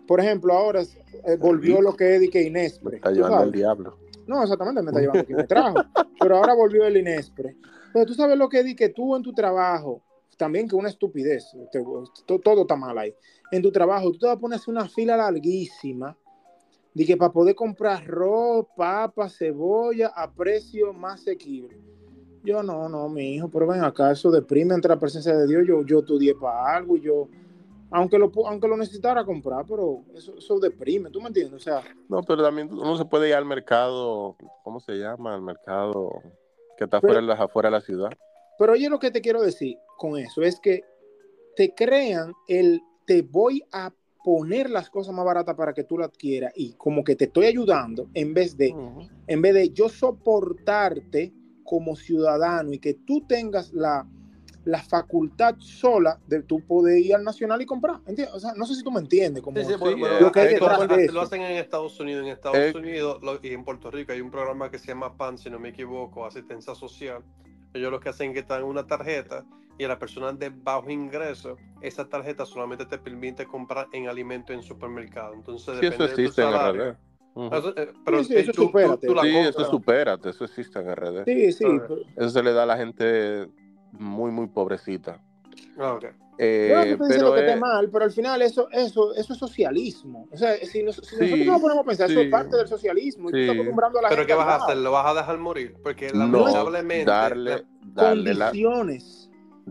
S2: Por ejemplo, ahora eh, volvió lo que es de que Inespre.
S3: está llevando el diablo.
S2: No, exactamente, me está llevando que me trajo. *laughs* Pero ahora volvió el Inespre. Pero tú sabes lo que es que tú en tu trabajo también que una estupidez, todo, está mal ahí. En tu trabajo, tú te vas a poner una fila larguísima de que para poder comprar arroz, papa, cebolla a precio más asequible. Yo no, no, mi hijo, pero ven acá, eso deprime ante la presencia de Dios. Yo, yo estudié para algo y yo, aunque lo, aunque lo necesitara comprar, pero eso, eso deprime, ¿tú me entiendes? O sea,
S3: no, pero también uno se puede ir al mercado, ¿cómo se llama? Al mercado que está fuera, afuera de la ciudad.
S2: Pero oye lo que te quiero decir con eso, es que te crean el te voy a poner las cosas más baratas para que tú lo adquieras y como que te estoy ayudando en vez de en vez de yo soportarte como ciudadano y que tú tengas la, la facultad sola de tú poder ir al nacional y comprar. O sea, no sé si tú me entiendes. Como,
S1: lo, que lo hacen en Estados Unidos. En Estados eh. Unidos y en Puerto Rico hay un programa que se llama PAN, si no me equivoco, asistencia social, ellos lo que hacen es que te dan una tarjeta y a la persona de bajo ingreso, esa tarjeta solamente te permite comprar en alimentos en supermercado. Entonces,
S3: sí, eso existe en RD.
S2: Eh, pero sí, eso, supérate.
S3: sí, eso supérate, eso existe en RD.
S2: Sí, sí.
S3: Eso se le da a la gente muy, muy pobrecita.
S1: Ah, okay.
S2: Eh, no estoy diciendo que mal, pero al final eso, eso, eso es socialismo. O sea, si, nos, si nosotros nos ponemos a pensar, eso es parte del socialismo. Y tú estás acostumbrando a la
S1: ¿Pero qué vas a hacer? ¿Lo vas a dejar morir? Porque lamentablemente...
S3: darle, darle
S2: condiciones.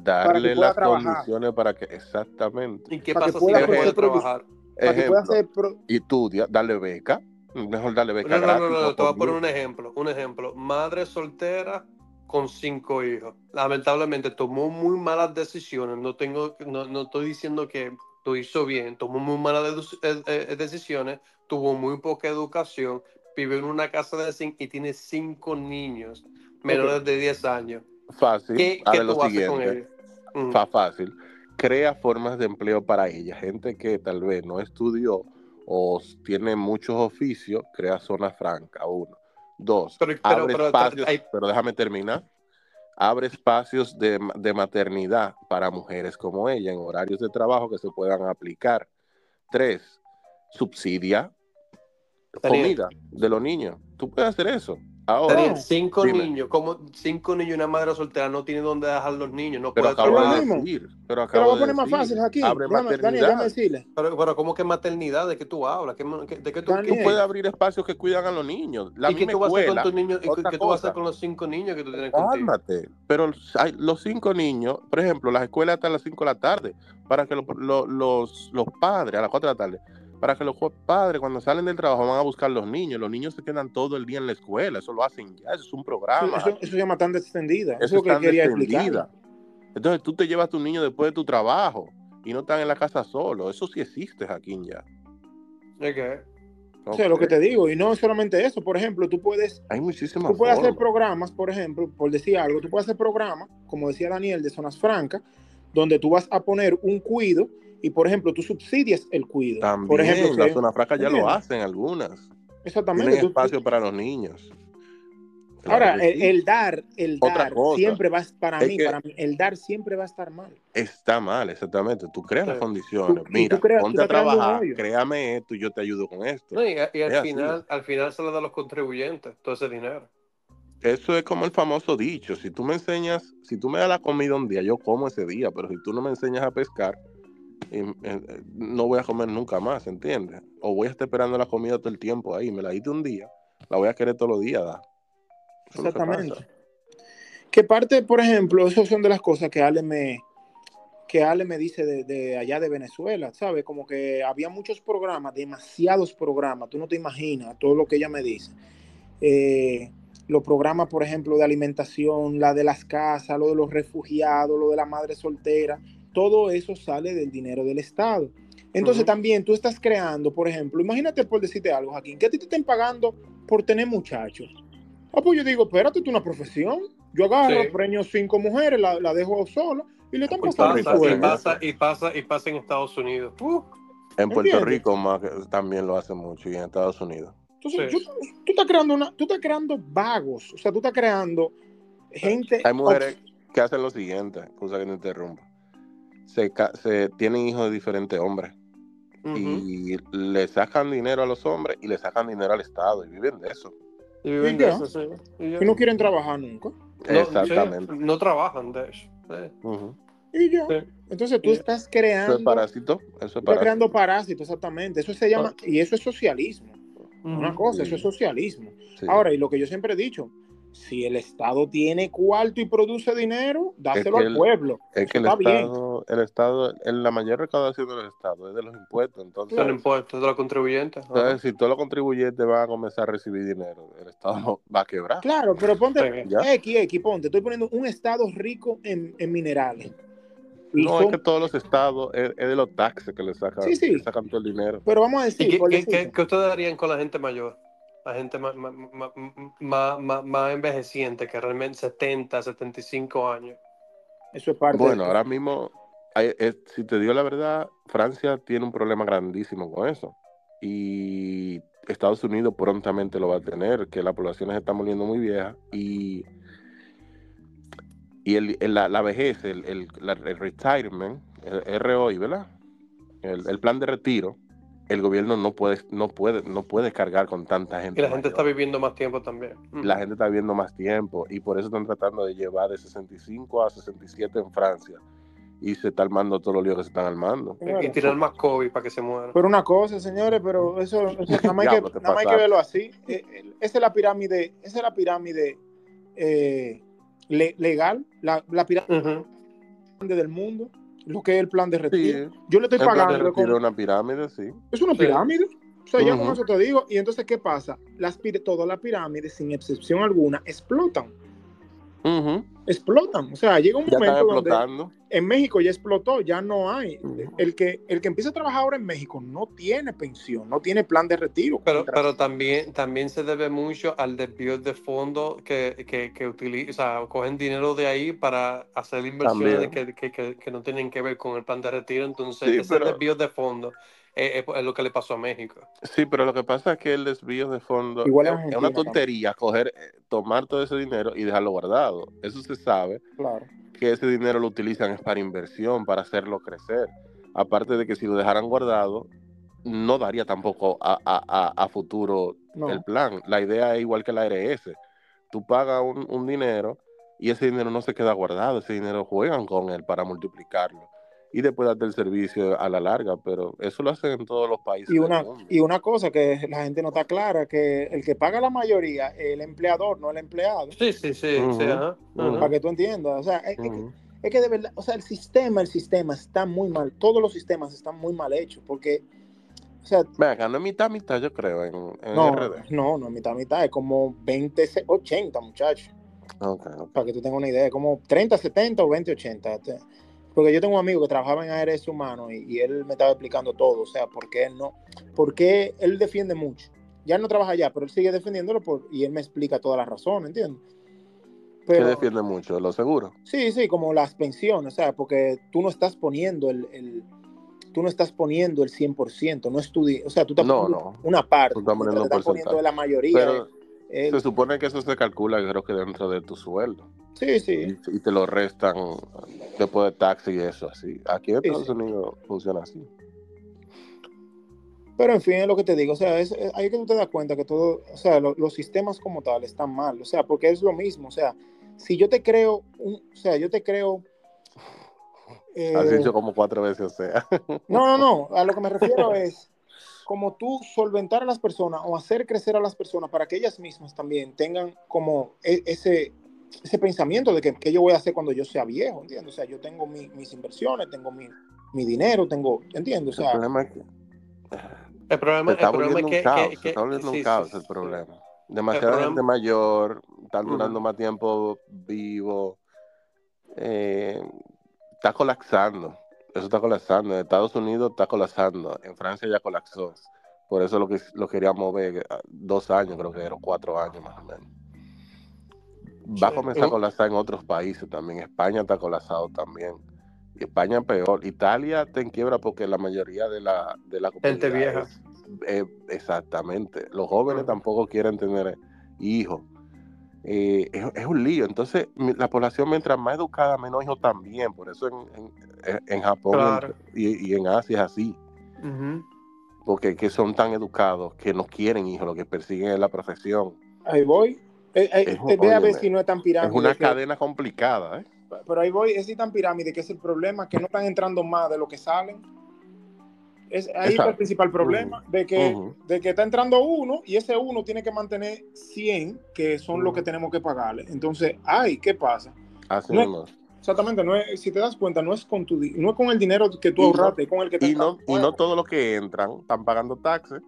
S3: Darle las condiciones para que... Exactamente.
S1: ¿Y qué pasa si no puede trabajar?
S2: Para que pueda hacer
S3: Y tú, darle beca. Mejor darle beca
S1: no, No, no, no, te voy a poner un ejemplo. Un ejemplo. Madre soltera con cinco hijos. Lamentablemente tomó muy malas decisiones. No, tengo, no, no estoy diciendo que lo hizo bien. Tomó muy malas eh, eh, decisiones. Tuvo muy poca educación. Vive en una casa de cinco y tiene cinco niños menores de 10 años.
S3: Fácil. ¿Qué, ¿qué lo siguiente. Con Fácil. Crea formas de empleo para ella. Gente que tal vez no estudió o tiene muchos oficios, crea zona franca, uno. Dos, pero, abre espacios, pero déjame terminar. abre espacios de, de maternidad para mujeres como ella en horarios de trabajo que se puedan aplicar. Tres, subsidia comida de los niños. Tú puedes hacer eso. Ahora,
S1: cinco
S3: dime.
S1: niños, como cinco niños y una madre soltera no tiene dónde dejar los niños, no
S3: pero
S1: puede
S3: acabo de decir, pero acabo
S2: voy a
S3: de
S2: poner más
S3: decir,
S2: fácil aquí.
S3: Abre maternidad.
S2: decirle.
S1: Pero, pero ¿cómo que maternidad? ¿De qué tú hablas? ¿Qué- qué- ¿De qué tú,
S3: Tú puedes abrir espacios que cuidan a los niños. La
S1: ¿Y qué tú vas a hacer con tus niños? ¿Y qué- tú vas a hacer con los cinco niños que tú tienes contigo?
S3: Cálmate. Pero hay, los cinco niños, por ejemplo, las escuelas hasta las 5 de la tarde, para que lo- lo- los, los padres, a las 4 de la tarde, para que los padres cuando salen del trabajo van a buscar los niños. Los niños se quedan todo el día en la escuela, eso lo hacen ya, eso es un programa.
S2: Eso, eso se llama tanda extendida. Eso,
S3: Eso
S2: es lo que quería explicar.
S3: Entonces tú te llevas a tu niño después de tu trabajo y no están en la casa solo. Eso sí existe aquí ya.
S1: ¿De qué?
S2: Eso es lo que te digo. Y no solamente eso. Por ejemplo, tú puedes,
S3: Hay muchísimas
S2: tú puedes hacer programas, por ejemplo, por decir algo, tú puedes hacer programas, como decía Daniel, de zonas francas, donde tú vas a poner un cuido y, por ejemplo, tú subsidias el cuido.
S3: También,
S2: por ejemplo,
S3: la
S2: que-
S3: zona franca ya lo hacen algunas.
S2: Exactamente.
S3: Tienen
S2: tú-
S3: espacio para los niños.
S2: Ahora,
S3: Claro
S2: el, dar, el
S3: Otra
S2: dar,
S3: cosa,
S2: siempre va a para mí, para mí, el dar siempre va a estar mal.
S3: Está mal, exactamente. Tú creas las condiciones.
S2: Tú-
S3: Mira,
S2: tú creas- tú
S3: ponte a trabajar, créame esto y yo te ayudo con esto.
S1: No, y, y al
S3: Es así.
S1: final, al final se le da a los contribuyentes todo ese dinero.
S3: Eso es como el famoso dicho. Si tú me enseñas, si tú me das la comida un día, yo como ese día, pero si tú no me enseñas a pescar, eh, eh, no voy a comer nunca más, ¿entiendes? O voy a estar esperando la comida todo el tiempo ahí. Me la diste un día, la voy a querer todos los días dar. Que
S2: Exactamente. Que parte, por ejemplo, esas son de las cosas que Ale me, que Ale me dice de, de allá de Venezuela, ¿sabes? Como que había muchos programas, demasiados programas, tú no te imaginas todo lo que ella me dice. Eh, los programas, por ejemplo, de alimentación, la de las casas, lo de los refugiados, lo de la madre soltera, todo eso sale del dinero del Estado. Entonces también tú estás creando, por ejemplo, imagínate por decirte algo, Joaquín, que a ti te estén pagando por tener muchachos. Ah, pues yo digo, espérate, tú una profesión. Yo agarro,
S1: Sí.
S2: preño cinco mujeres, la, la dejo solo y le están
S1: Y
S2: pasando
S3: Puerto
S1: pasa, y pasa, y pasa, y pasa en Estados Unidos. Uh,
S3: En Puerto
S2: ¿Entiendes?
S3: Rico más también lo hacen mucho y en Estados Unidos.
S2: Entonces,
S1: Sí.
S2: yo- tú estás creando una, tú estás creando vagos, o sea, tú estás creando gente.
S3: Hay mujeres que hacen lo siguiente, cosa que no interrumpa. Se, tienen hijos de diferentes hombres y le sacan dinero a los hombres y le sacan dinero al Estado y viven de eso.
S1: Y viven
S2: Y
S1: de eso, sí. Y
S2: no quieren trabajar nunca.
S1: No,
S3: Exactamente.
S1: sí, no trabajan, de hecho. Sí.
S2: Y ya.
S1: Sí.
S2: Entonces tú estás
S3: Eso
S2: creando.
S3: es parásito. Eso es
S2: Estás
S3: parásito.
S2: creando parásitos, exactamente. Eso se llama. Y eso es socialismo. Una cosa, eso es socialismo.
S3: Sí.
S2: Ahora, y lo que yo siempre he dicho, si el Estado tiene cuarto y produce dinero, dáselo
S3: que
S2: al pueblo.
S3: es que el
S2: está bien.
S3: Estado, el Estado, en la mayor recaudación del Estado es de los impuestos. Entonces,
S1: Son impuestos de los contribuyentes. Ajá.
S3: entonces, si todos los contribuyentes van a comenzar a recibir dinero, el Estado *laughs* va a quebrar.
S2: Claro, pero ponte. X, X, ponte. Estoy poniendo un estado rico en, en minerales. Y
S3: No,
S2: son-
S3: es que todos los estados es, es de los taxes que le sacan,
S2: Sí, sí.
S3: le sacan todo el dinero.
S2: Pero vamos a
S1: ¿Y
S2: decir,
S1: qué,
S2: por
S1: qué- qué- qué ustedes harían con la gente mayor? Gente más, más, más, más- envejeciente, que realmente 70, 75 años.
S2: eso es parte
S3: Bueno,
S2: de-
S3: ahora mismo, si te digo la verdad, Francia tiene un problema grandísimo con eso. Y Estados Unidos prontamente lo va a tener, que la población se está muriendo muy vieja y, y el, el- la, la vejez, el, el, la- el retirement, el ROI, ¿verdad? El, el plan de retiro, el gobierno no puede, no puede, no puede cargar con tanta gente.
S1: Y la gente
S3: mayor.
S1: está viviendo más tiempo también. Ujú.
S3: la gente está viviendo más tiempo y por eso están tratando de llevar de 65 a 67 en Francia y se está armando todos los líos que se están armando.
S1: Y tirar más COVID para que se mueran.
S2: Pero una cosa, señores, pero eso, eso *laughs* nada, más hay que,
S3: te
S2: nada más hay que verlo así. Eh, eh, esa es la pirámide, esa es la pirámide eh, le- legal, la, la pirámide del mundo, lo que es el plan de retiro. Yo le estoy
S3: plan de
S2: pagando.
S3: retiro
S2: con-
S3: es una pirámide, sí.
S2: Es una
S1: Sí.
S2: pirámide. O sea, ya
S3: Ujú.
S2: con eso te digo. Y entonces, ¿qué pasa? Las, pir- todas las pirámides, sin excepción alguna, explotan.
S3: Ujú.
S2: Explotan. O sea, llega un
S3: Ya
S2: momento donde
S3: explotando.
S2: en México ya explotó, ya no hay. El que, el que empieza a trabajar ahora en México no tiene pensión, no tiene plan de retiro.
S1: Pero, pero también, también se debe mucho al desvío de fondos que, que, que utilizan, o sea, cogen dinero de ahí para hacer inversiones que, que, que, que no tienen que ver con el plan de retiro. Entonces,
S3: Sí,
S1: ese
S3: pero-
S1: desvío de fondos es, es lo que le pasó a México.
S3: Sí, pero lo que pasa es que el desvío de
S2: Igual en
S3: es, una tontería coger, eh, tomar todo ese dinero y dejarlo guardado. Eso se sabe
S2: Claro.
S3: que ese dinero lo utilizan es para inversión, para hacerlo crecer. Aparte de que si lo dejaran guardado, no daría tampoco a, a- a- a futuro
S2: No.
S3: el plan. La idea es igual que la ARS. Tú pagas un, un dinero y ese dinero no se queda guardado, ese dinero juegan con él para multiplicarlo y después darte el servicio a la larga, pero eso lo hacen en todos los países.
S2: Y una, y una cosa que la gente no está clara, que el que paga la mayoría es el empleador, no el empleado.
S1: Sí, sí, sí, sí, ajá,
S3: ujú.
S1: ajá.
S2: Para que tú entiendas. O sea, es, es que,
S3: Ujú.
S2: es que de verdad, o sea, el sistema, el sistema está muy mal. Todos los sistemas están muy mal hechos. Porque, o sea,
S3: Ven acá, no es mitad, mitad, yo creo, en, en
S2: no,
S3: RD.
S2: no, no, mitad, mitad. Es como 20, 80, muchachos.
S3: Ok, ok.
S2: Para que tú tengas una idea. Es como 30, 70 o 20, 80. Porque yo tengo un amigo que trabajaba en ARS Humano y, y él me estaba explicando todo. O sea, por qué él no. Porque él defiende mucho. Ya no trabaja allá, pero él sigue defendiéndolo por, y él me explica todas las razones, ¿entiendes? Pero,
S3: defiende mucho, lo seguro.
S2: Sí, sí, como las pensiones, o sea, porque tú no estás poniendo el, el- tú no estás poniendo el 100%, no estudi o sea, tú estás
S3: No,
S2: poniendo
S3: no.
S2: una parte,
S3: Tú estás poniendo un
S2: estás poniendo la mayoría.
S3: Pero
S2: eh,
S3: se supone que eso se calcula, creo que dentro de tu sueldo.
S2: Sí, sí,
S3: Y, y te lo restan después de taxi y eso, así. Aquí en Estados
S2: sí.
S3: Unidos funciona así.
S2: pero en fin, es lo que te digo, o sea, es, es- ahí que tú te das cuenta que todo, o sea, lo- los sistemas como tal están mal, o sea, porque es lo mismo, o sea, si yo te creo, un, o sea, yo te creo... eh,
S3: Así hecho como cuatro veces, o sea.
S2: No, no, no. *laughs* A lo que me refiero es como tú solventar a las personas o hacer crecer a las personas para que ellas mismas también tengan como e- ese, ese pensamiento de que, que yo voy a hacer cuando yo sea viejo, ¿entiendes? O sea, yo tengo mi- mis inversiones, tengo mi, mi dinero, tengo, ¿entiendes? O
S3: el
S2: sea,
S3: problema es que
S1: El problema,
S3: se está
S1: el problema
S3: volviendo
S1: es que,
S3: un caos,
S1: que-
S3: se está volviendo
S1: sí,
S3: un caos
S1: sí,
S3: el problema. Demasiada
S1: problema-
S3: gente mayor, están durando más tiempo vivo. eh, está colapsando. Eso está colapsando. En Estados Unidos está colapsando. En Francia ya colapsó. Por eso lo que lo queríamos ver ah, dos años, creo que era cuatro años más o menos. Va a comenzar a colapsar en otros países también. España está colapsado también. Y España peor. Italia está en quiebra porque la mayoría de la, de la
S1: Gente
S3: comunidad
S1: vieja.
S3: es- eh, exactamente. Los jóvenes tampoco quieren tener hijos. Eh, es, es un lío. Entonces, la población, mientras más educada, menos hijos también. Por eso en, en- en Japón
S1: Claro.
S3: y, y en Asia es así. Porque que son tan educados que no quieren hijos, lo que persiguen es la profesión.
S2: ahí voy. Eh, eh,
S3: Es-
S2: ve a ver si no es tan pirámide.
S3: Es una
S2: que-
S3: cadena complicada, ¿eh?
S2: Pero ahí voy, es si tan pirámide que es el problema, que no están entrando más de lo que salen. Es, ahí está el principal problema, de, que, de que está entrando uno y ese uno tiene que mantener 100, que son los
S3: Ujú.
S2: que tenemos que pagarle. Entonces, ay, ¿qué pasa?
S3: Así
S2: No es-. Exactamente, no es, si te das cuenta, no es con tu no es con el dinero que tú
S3: Y no-
S2: ahorraste, es con el que te
S3: Y no, y no todos los que entran están pagando taxes,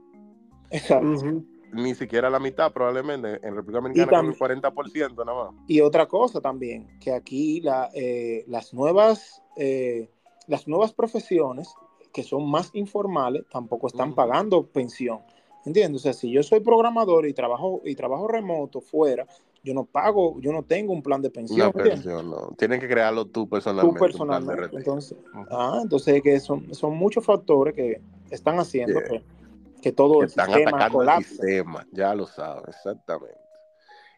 S2: Exacto.
S3: Ni siquiera la mitad probablemente. En República Dominicana con el 40% nada más.
S2: Y otra cosa también, que aquí la, eh, las nuevas eh, las nuevas profesiones que son más informales tampoco están pagando pensión. ¿Entiendes? O sea, si yo soy programador y trabajo y trabajo remoto fuera, yo no pago, yo no tengo un plan de pensión.
S3: Una no. Tienen que crearlo tú
S2: Tú
S3: personalmente. de
S2: personalmente. Entonces, ah, entonces que son, son muchos factores que están haciendo
S3: Yeah.
S2: que, que todo
S3: Que
S2: el
S3: están
S2: sistema
S3: atacando el
S2: colapse.
S3: sistema, ya lo sabes, exactamente.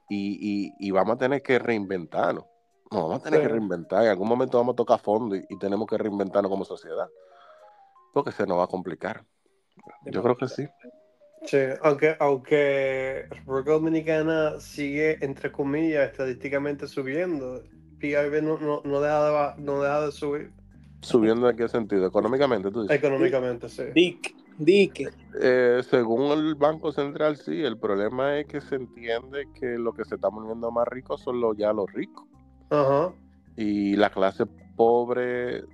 S3: Y, y, y vamos a tener que reinventarnos. No, vamos a tener
S2: Sí.
S3: que reinventar. En algún momento vamos a tocar fondo y, y tenemos que reinventarnos como sociedad. Porque se nos va a complicar. Yo creo que sí.
S1: Sí, aunque, aunque República Dominicana sigue, entre comillas, estadísticamente subiendo, PIB no, no, no, deja de, ba- no deja de subir
S3: ¿Subiendo en qué sentido? Económicamente, tú dices.
S1: económicamente, sí.
S2: Dick, Dick,
S3: Eh, según el Banco Central, sí. El problema es que se entiende que lo que se está poniendo más rico son los, ya los ricos.
S1: Ajá.
S3: Y la clase pobre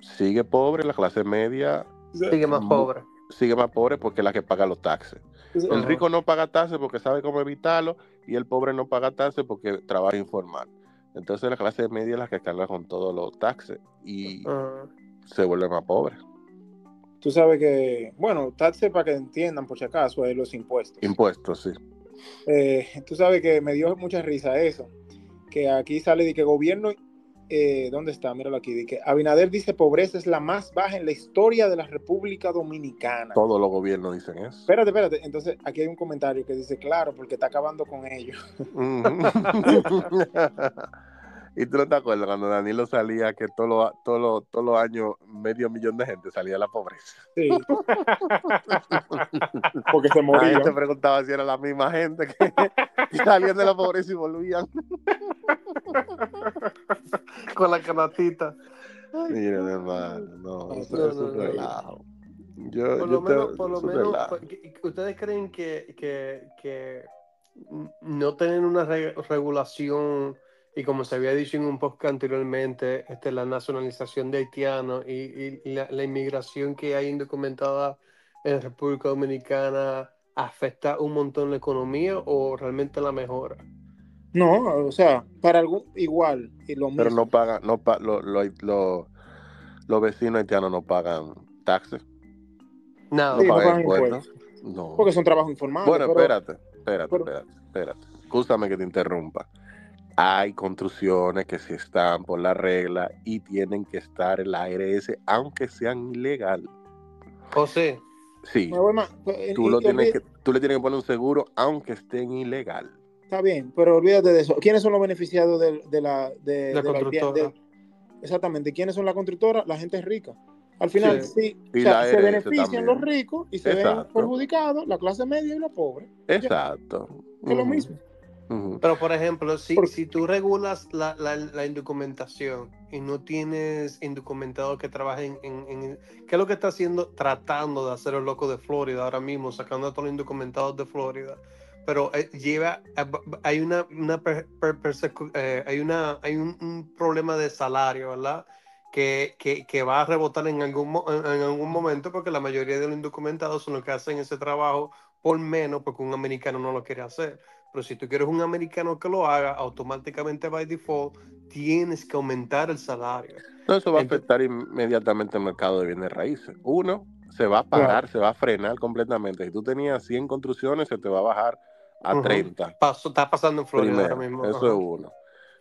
S3: sigue pobre, la clase media
S1: Sigue más pobre.
S3: sigue más pobre porque es la que paga los taxes. El rico no paga taxes porque sabe cómo evitarlo y el pobre no paga taxes porque trabaja informal. Entonces la clase media es la que carga con todos los taxes y se vuelve más pobre.
S2: Tú sabes que, bueno, taxe para que entiendan por si acaso, es los impuestos.
S3: Impuestos, sí.
S2: Eh, tú sabes que me dio mucha risa eso, que aquí sale de que gobierno eh, ¿dónde está? Míralo aquí. Dice, Abinader dice pobreza es la más baja en la historia de la República Dominicana.
S3: Todos los gobiernos dicen eso.
S2: Espérate, espérate. Entonces, aquí hay un comentario que dice, claro, porque está acabando con ellos. *laughs* *laughs*
S3: y tú no te acuerdas cuando Danilo salía que todos los todo todos los años medio millón de gente salía de la pobreza.
S2: Sí. *laughs* porque se
S3: La
S2: morían.
S3: gente preguntaba si era la misma gente que, *laughs* que salían de la pobreza y volvían. *laughs*
S1: Con la canatita.
S3: Miren, hermano, no, eso,
S1: No,
S3: eso
S1: no,
S3: es
S1: no.
S3: relajo. Yo,
S1: Por
S3: yo
S1: lo
S3: te-
S1: menos, por lo menos pues, ¿ustedes creen que, que, que no tener una re- regulación y como se había dicho en un podcast anteriormente, este, la nacionalización de haitianos y, y- y la, la inmigración que hay indocumentada en República Dominicana afecta un montón la economía o realmente la mejora?
S2: No, o sea, para algún igual y lo mismo.
S3: Pero no pagan, no pa- lo- lo- lo- los vecinos haitianos no pagan taxes,
S1: Nada,
S3: no
S2: Sí, no
S3: pagan impuestos. No.
S2: porque son trabajos informales.
S3: Bueno,
S2: pero-
S3: espérate, espérate,
S2: pero-
S3: espérate, espérate. Escúchame que te interrumpa. Hay construcciones que sí están por la regla y tienen que estar en la ARS, aunque sean ilegal.
S1: José,
S3: Sí,
S2: más- pues,
S3: tú,
S2: y-
S3: lo tienes que, tú le tienes que poner un seguro, aunque estén ilegal.
S2: Está bien, pero olvídate de eso. ¿Quiénes son los beneficiados de, de la de,
S1: La
S2: de
S1: constructora.
S2: de- exactamente, ¿quiénes son la constructora? La gente rica. Al final,
S1: Sí.
S2: sí,
S3: Y
S2: o sea,
S3: la
S2: se benefician
S3: también.
S2: los ricos y se ven perjudicados la clase media y la pobre.
S3: Exacto.
S2: Es lo
S3: Ujú,
S1: Pero, por ejemplo, si,
S2: Por-
S1: si tú regulas la, la, la indocumentación y no tienes indocumentados que trabajen en, en- ¿Qué es lo que está haciendo? Tratando de hacer el loco de Florida ahora mismo, sacando a todos los indocumentados de Florida. Pero eh, lleva... a- Hay una... una per- per- eh, hay una hay un, un problema de salario, ¿verdad? Que, que, que va a rebotar en algún, en algún momento porque la mayoría de los indocumentados son los que hacen ese trabajo por menos porque un americano no lo quiere hacer. Pero si tú quieres un americano que lo haga, automáticamente by default tienes que aumentar el salario.
S3: No, eso va a afectar inmediatamente el mercado de bienes raíces. Uno, se va a parar, se va a frenar completamente. Si tú tenías 100 construcciones, se te va a bajar a
S1: Ujú.
S3: 30.
S1: Paso, está pasando en Florida
S3: Primero,
S1: ahora mismo.
S3: eso
S1: Ajá.
S3: es uno.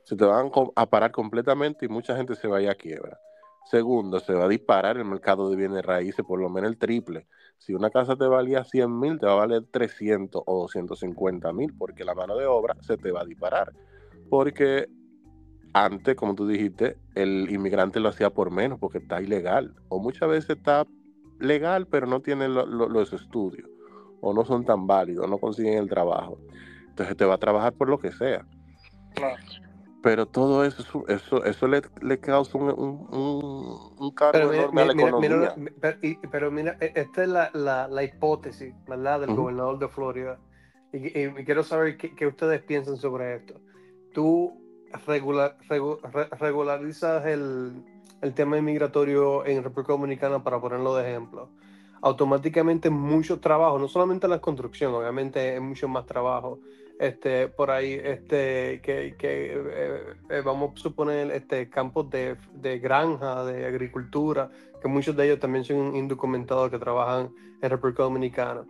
S3: Se te van a parar completamente y mucha gente se va a ir a quiebra. Segundo, se va a disparar el mercado de bienes raíces por lo menos el triple. Si una casa te valía 100 mil, te va a valer 300 o 250 mil porque la mano de obra se te va a disparar. Porque antes, como tú dijiste, el inmigrante lo hacía por menos porque está ilegal. O muchas veces está legal, pero no tiene lo- lo- los estudios. O no son tan válidos, no consiguen el trabajo. Entonces te va a trabajar por lo que sea.
S2: Claro.
S3: Pero todo eso, es eso, eso le, le causa un, un, un, un cargo
S1: Pero mira,
S3: enorme a la
S1: mira-
S3: economía.
S1: mira- pero, y- pero mira, e- esta es la, la, la hipótesis, ¿verdad? Del
S3: Ujú.
S1: gobernador de Florida. Y, y- y quiero saber qué, qué ustedes piensan sobre esto. Tú regular, regu- re- regularizas el, el tema inmigratorio en República Dominicana, para ponerlo de ejemplo. Automáticamente mucho trabajo, no solamente en la construcción, obviamente hay mucho más trabajo. Este, por ahí, este, que, que eh, eh, vamos a suponer este, campos de, de granja, de agricultura, que muchos de ellos también son indocumentados que trabajan en República Dominicana.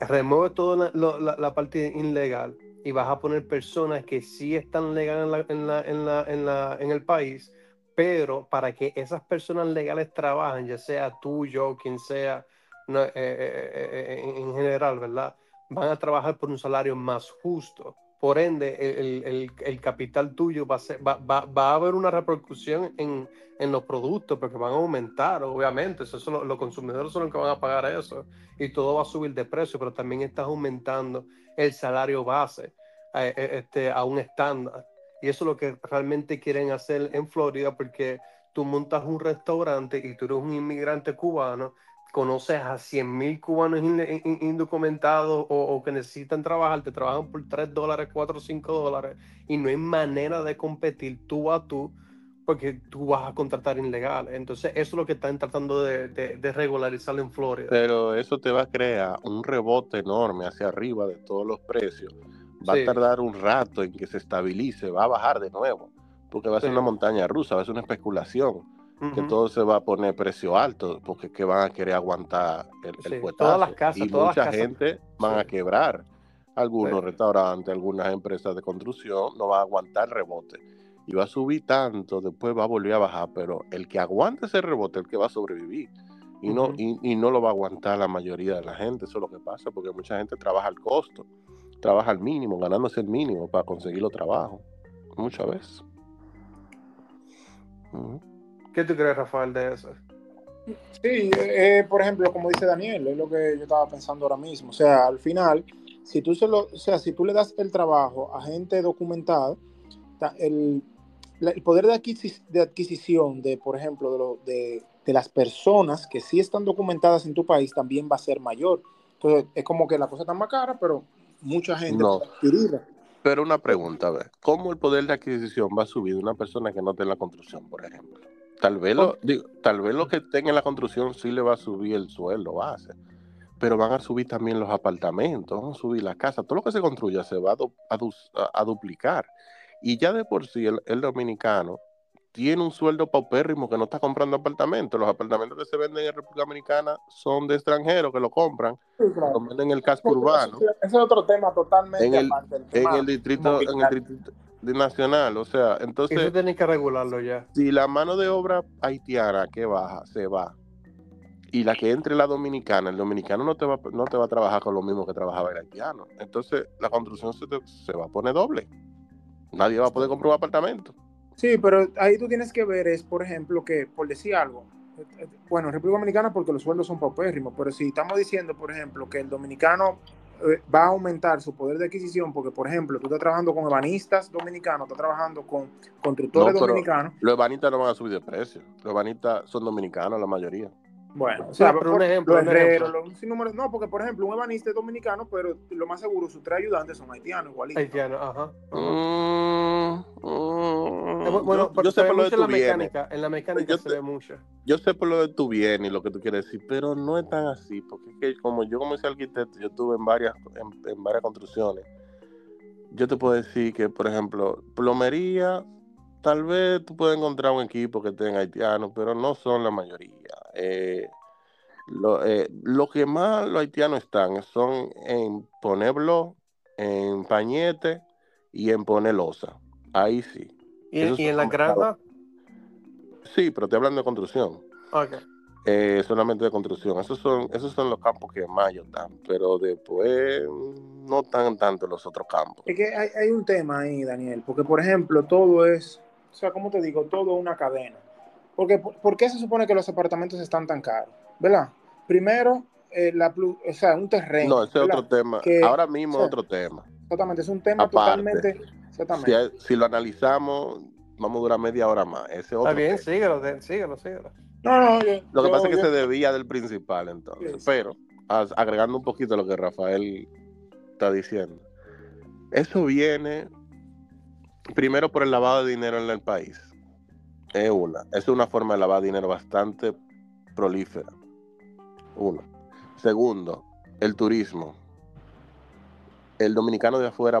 S1: Remueve toda la, la- la parte ilegal y vas a poner personas que sí están legales en, la- en, en, en, en el país, pero para que esas personas legales trabajen, ya sea tú, yo, quien sea, no, eh, eh, eh, en general, ¿verdad? Van a trabajar por un salario más justo. Por ende, el, el- el capital tuyo va a, ser, va, va- va a haber una repercusión en, en los productos porque van a aumentar, obviamente. Eso, eso lo- los consumidores son los que van a pagar eso y todo va a subir de precio, pero también estás aumentando el salario base eh, eh, este, a un estándar. Y eso es lo que realmente quieren hacer en Florida porque tú montas un restaurante y tú eres un inmigrante cubano, conoces a 100 mil cubanos in- in- indocumentados o, o que necesitan trabajar, te trabajan por 3 dólares, 4 o 5 dólares y no hay manera de competir tú a tú porque tú vas a contratar ilegales. Entonces eso es lo que están tratando de, de- de regularizar en Florida.
S3: Pero eso te va a crear un rebote enorme hacia arriba de todos los precios. Va
S1: Sí.
S3: a tardar un rato en que se estabilice, va a bajar de nuevo, porque va a ser
S1: Sí.
S3: una montaña rusa, va a ser una especulación, que todo se va a poner precio alto, porque que van a querer aguantar el, el
S1: Sí,
S3: puetazo.
S1: todas las casas,
S3: y
S1: todas las
S3: mucha
S1: casas.
S3: gente van
S1: Sí.
S3: a quebrar. Algunos
S1: Sí.
S3: restaurantes, algunas empresas de construcción no van a aguantar el rebote. y va a subir tanto, después va a volver a bajar, pero el que aguante ese rebote, el que va a sobrevivir. Y no, y, no lo va a aguantar la mayoría de la gente, eso es lo que pasa, porque mucha gente trabaja al costo, trabaja al mínimo, ganándose el mínimo para conseguir los trabajos, muchas veces.
S1: ¿Qué tú crees, Rafael, de eso?
S2: Sí, eh, por ejemplo, como dice Daniel, es lo que yo estaba pensando ahora mismo. O sea, al final, si tú, solo, o sea, si tú le das el trabajo a gente documentada, el, el poder de, adquisición de, por ejemplo, de, lo, de, de, las personas que sí están documentadas en tu país también va a ser mayor. Entonces, es como que la cosa está más cara, pero mucha gente
S3: no. Pero una pregunta, a ver, ¿cómo el poder de adquisición va a subir de una persona que no está en la construcción, por ejemplo? Tal vez, lo, tal vez lo que tenga en la construcción sí le va a subir el suelo base, pero van a subir también los apartamentos, van a subir la casa, todo lo que se construya se va a, duplicar. Y ya de por sí el, dominicano tiene un sueldo paupérrimo que no está comprando apartamentos. Los apartamentos que se venden en República Dominicana son de extranjeros que lo compran, lo venden en el casco urbano.
S2: Ese es otro tema totalmente
S3: en el, en el distrito, en el distrito de nacional, o sea, entonces...
S1: Eso tiene que regularlo ya.
S3: Si la mano de obra haitiana que baja, se va, y la que entre la dominicana, el dominicano no te va, no te va a trabajar con lo mismo que trabajaba el haitiano. Entonces la construcción se, se va a poner doble. Nadie va a poder comprar un apartamento.
S2: Sí, pero ahí tú tienes que ver es, por ejemplo, que, por decir algo, eh, eh, bueno, República Dominicana porque los sueldos son paupérrimos, pero si estamos diciendo, por ejemplo, que el dominicano va a aumentar su poder de adquisición porque, por ejemplo, tú estás trabajando con ebanistas dominicanos, estás trabajando con constructores dominicanos.
S3: Los ebanistas no van a subir de precio. Los ebanistas son dominicanos, la mayoría.
S2: Bueno, o sea, por, un ejemplo, no, porque por ejemplo, un ebanista es dominicano, pero lo más seguro, sus tres ayudantes son haitianos, igualitos.
S1: Haitianos, ajá. Mm, mm, bueno, yo, sé por lo de tu mecánica, en la mecánica se ve mucho.
S3: Yo sé por lo de tu bien y lo que tú quieres decir, pero no es tan así, porque es que como yo como ese arquitecto, yo estuve en varias, en varias construcciones. Yo te puedo decir que, por ejemplo, plomería, tal vez tú puedes encontrar un equipo que tenga haitianos, pero no son la mayoría. Eh, eh, lo, que más los haitianos están son en poner blog, en pañete y en poner losa. Ahí sí.
S1: ¿Y, en la grada?
S3: Sí, pero estoy hablando de construcción. Eh, solamente de construcción. Esos son, esos son los campos que más yo están, pero después no tan tanto los otros campos.
S2: Es que hay, hay un tema ahí, Daniel, porque por ejemplo, todo es, o sea, ¿cómo te digo? Todo una cadena. Porque, ¿Por qué se supone que los apartamentos están tan caros? ¿Verdad? Primero, eh, la, o sea, un terreno.
S3: No, ese es otro tema. Ahora mismo otro tema.
S2: Exactamente, es un tema totalmente. Exactamente.
S3: Si, lo analizamos, vamos a durar media hora más. Ese otro
S1: Está bien, síguelo, síguelo, síguelo.
S2: No, no,
S3: lo que pasa es que se debía del principal, entonces. Pero, agregando un poquito lo que Rafael está diciendo, eso viene primero por el lavado de dinero en el país. Es una. Es una forma de lavar dinero bastante prolífera. Uno. Segundo, el turismo. El dominicano de afuera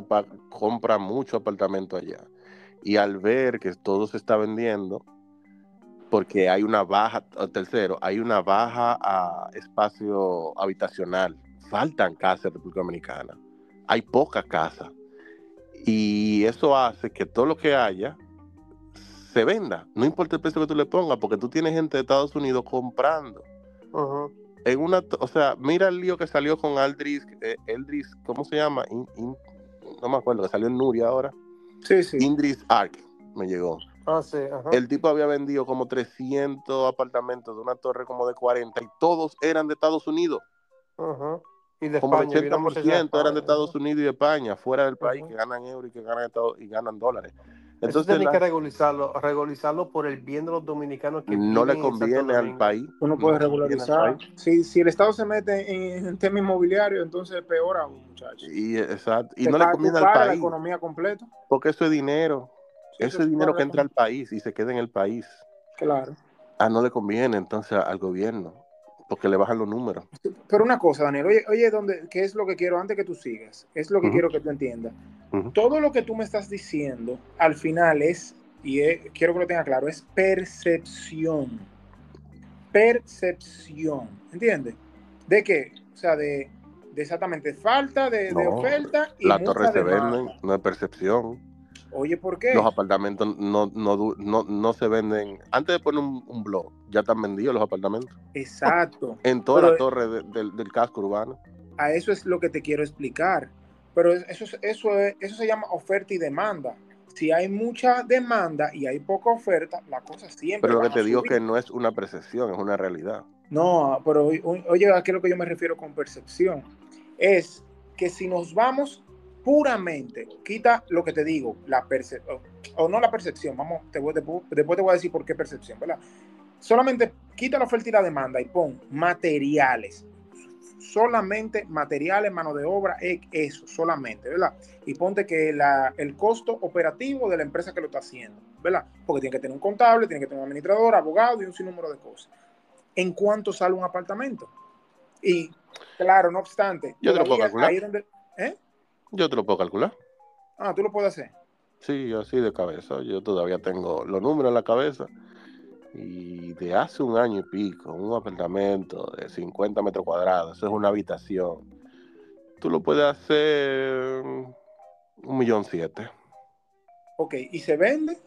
S3: compra mucho apartamento allá. Y al ver que todo se está vendiendo, porque hay una baja, tercero, hay una baja a espacio habitacional. Faltan casas en República Dominicana. Hay pocas casas. Y eso hace que todo lo que haya se venda. No importa el precio que tú le pongas, porque tú tienes gente de Estados Unidos comprando. En una, o sea, mira el lío que salió con Aldris, eh, Eldris, ¿cómo se llama? no me acuerdo, que salió en Nuria ahora.
S2: Sí, sí.
S3: Indris Ark me llegó.
S1: Ah, sí,
S3: El tipo había vendido como 300 apartamentos de una torre como de 40 y todos eran de Estados Unidos.
S1: Y de
S3: como España, 80% eran de Estados Unidos y de España, fuera del país, que ganan euros y que ganan, y ganan dólares.
S1: Entonces tiene que regularizarlo, regularizarlo por el bien de los dominicanos que
S3: no le conviene al país.
S2: Uno puede regularizar. Si, si el Estado se mete en, el tema inmobiliario, entonces peor aún, muchachos.
S3: Y, exacto. y no le conviene al país.
S2: la economía completa.
S3: Porque eso es dinero. eso es dinero que entra al país y se queda en el país.
S2: Claro.
S3: Ah, no le conviene entonces al gobierno porque le bajan los números.
S2: Pero una cosa, Daniel, oye, oye, ¿dónde, ¿qué es lo que quiero antes que tú sigas? Es lo que quiero que tú entiendas. Todo lo que tú me estás diciendo al final es, y quiero que lo tenga claro, es percepción. Percepción, ¿entiendes? ¿De qué? O sea, de, exactamente falta de, oferta
S3: y La torre se vende, no es percepción.
S2: Oye, ¿por qué?
S3: Los apartamentos no, no, no, no se venden. Antes de poner un, un blog, ya están vendidos los apartamentos.
S2: Exacto.
S3: En toda
S2: Pero-
S3: la torre de- del- del casco urbano.
S2: A eso es lo que te quiero explicar. Pero eso, es- eso, es- eso se llama oferta y demanda. Si hay mucha demanda y hay poca oferta, la cosa siempre.
S3: Pero lo que te digo
S2: subir.
S3: que no es una percepción, es una realidad.
S2: No, pero oye, ¿a qué es lo que yo me refiero con percepción? Es que si nos vamos puramente, quita lo que te digo, la percepción, o, o no la percepción, vamos, te voy- después, después te voy a decir por qué percepción, ¿verdad? Solamente quita la oferta y la demanda y pon materiales. Solamente materiales, mano de obra, e- eso, solamente, ¿verdad? Y ponte que la- el costo operativo de la empresa que lo está haciendo, ¿verdad? Porque tiene que tener un contable, tiene que tener un administrador, abogado y un sinnúmero de cosas. ¿En cuánto sale un apartamento? Y claro, no obstante,
S3: Yo te lo puedo calcular.
S2: ahí donde- ¿eh?
S3: Yo te lo puedo calcular.
S2: Ah, tú lo puedes hacer.
S3: Sí, así de cabeza. Yo todavía tengo los números en la cabeza. Y de hace un año y pico, un apartamento de 50 metros cuadrados, eso es una habitación. Tú lo puedes hacer un millón siete,
S2: Ok, ¿y se vende?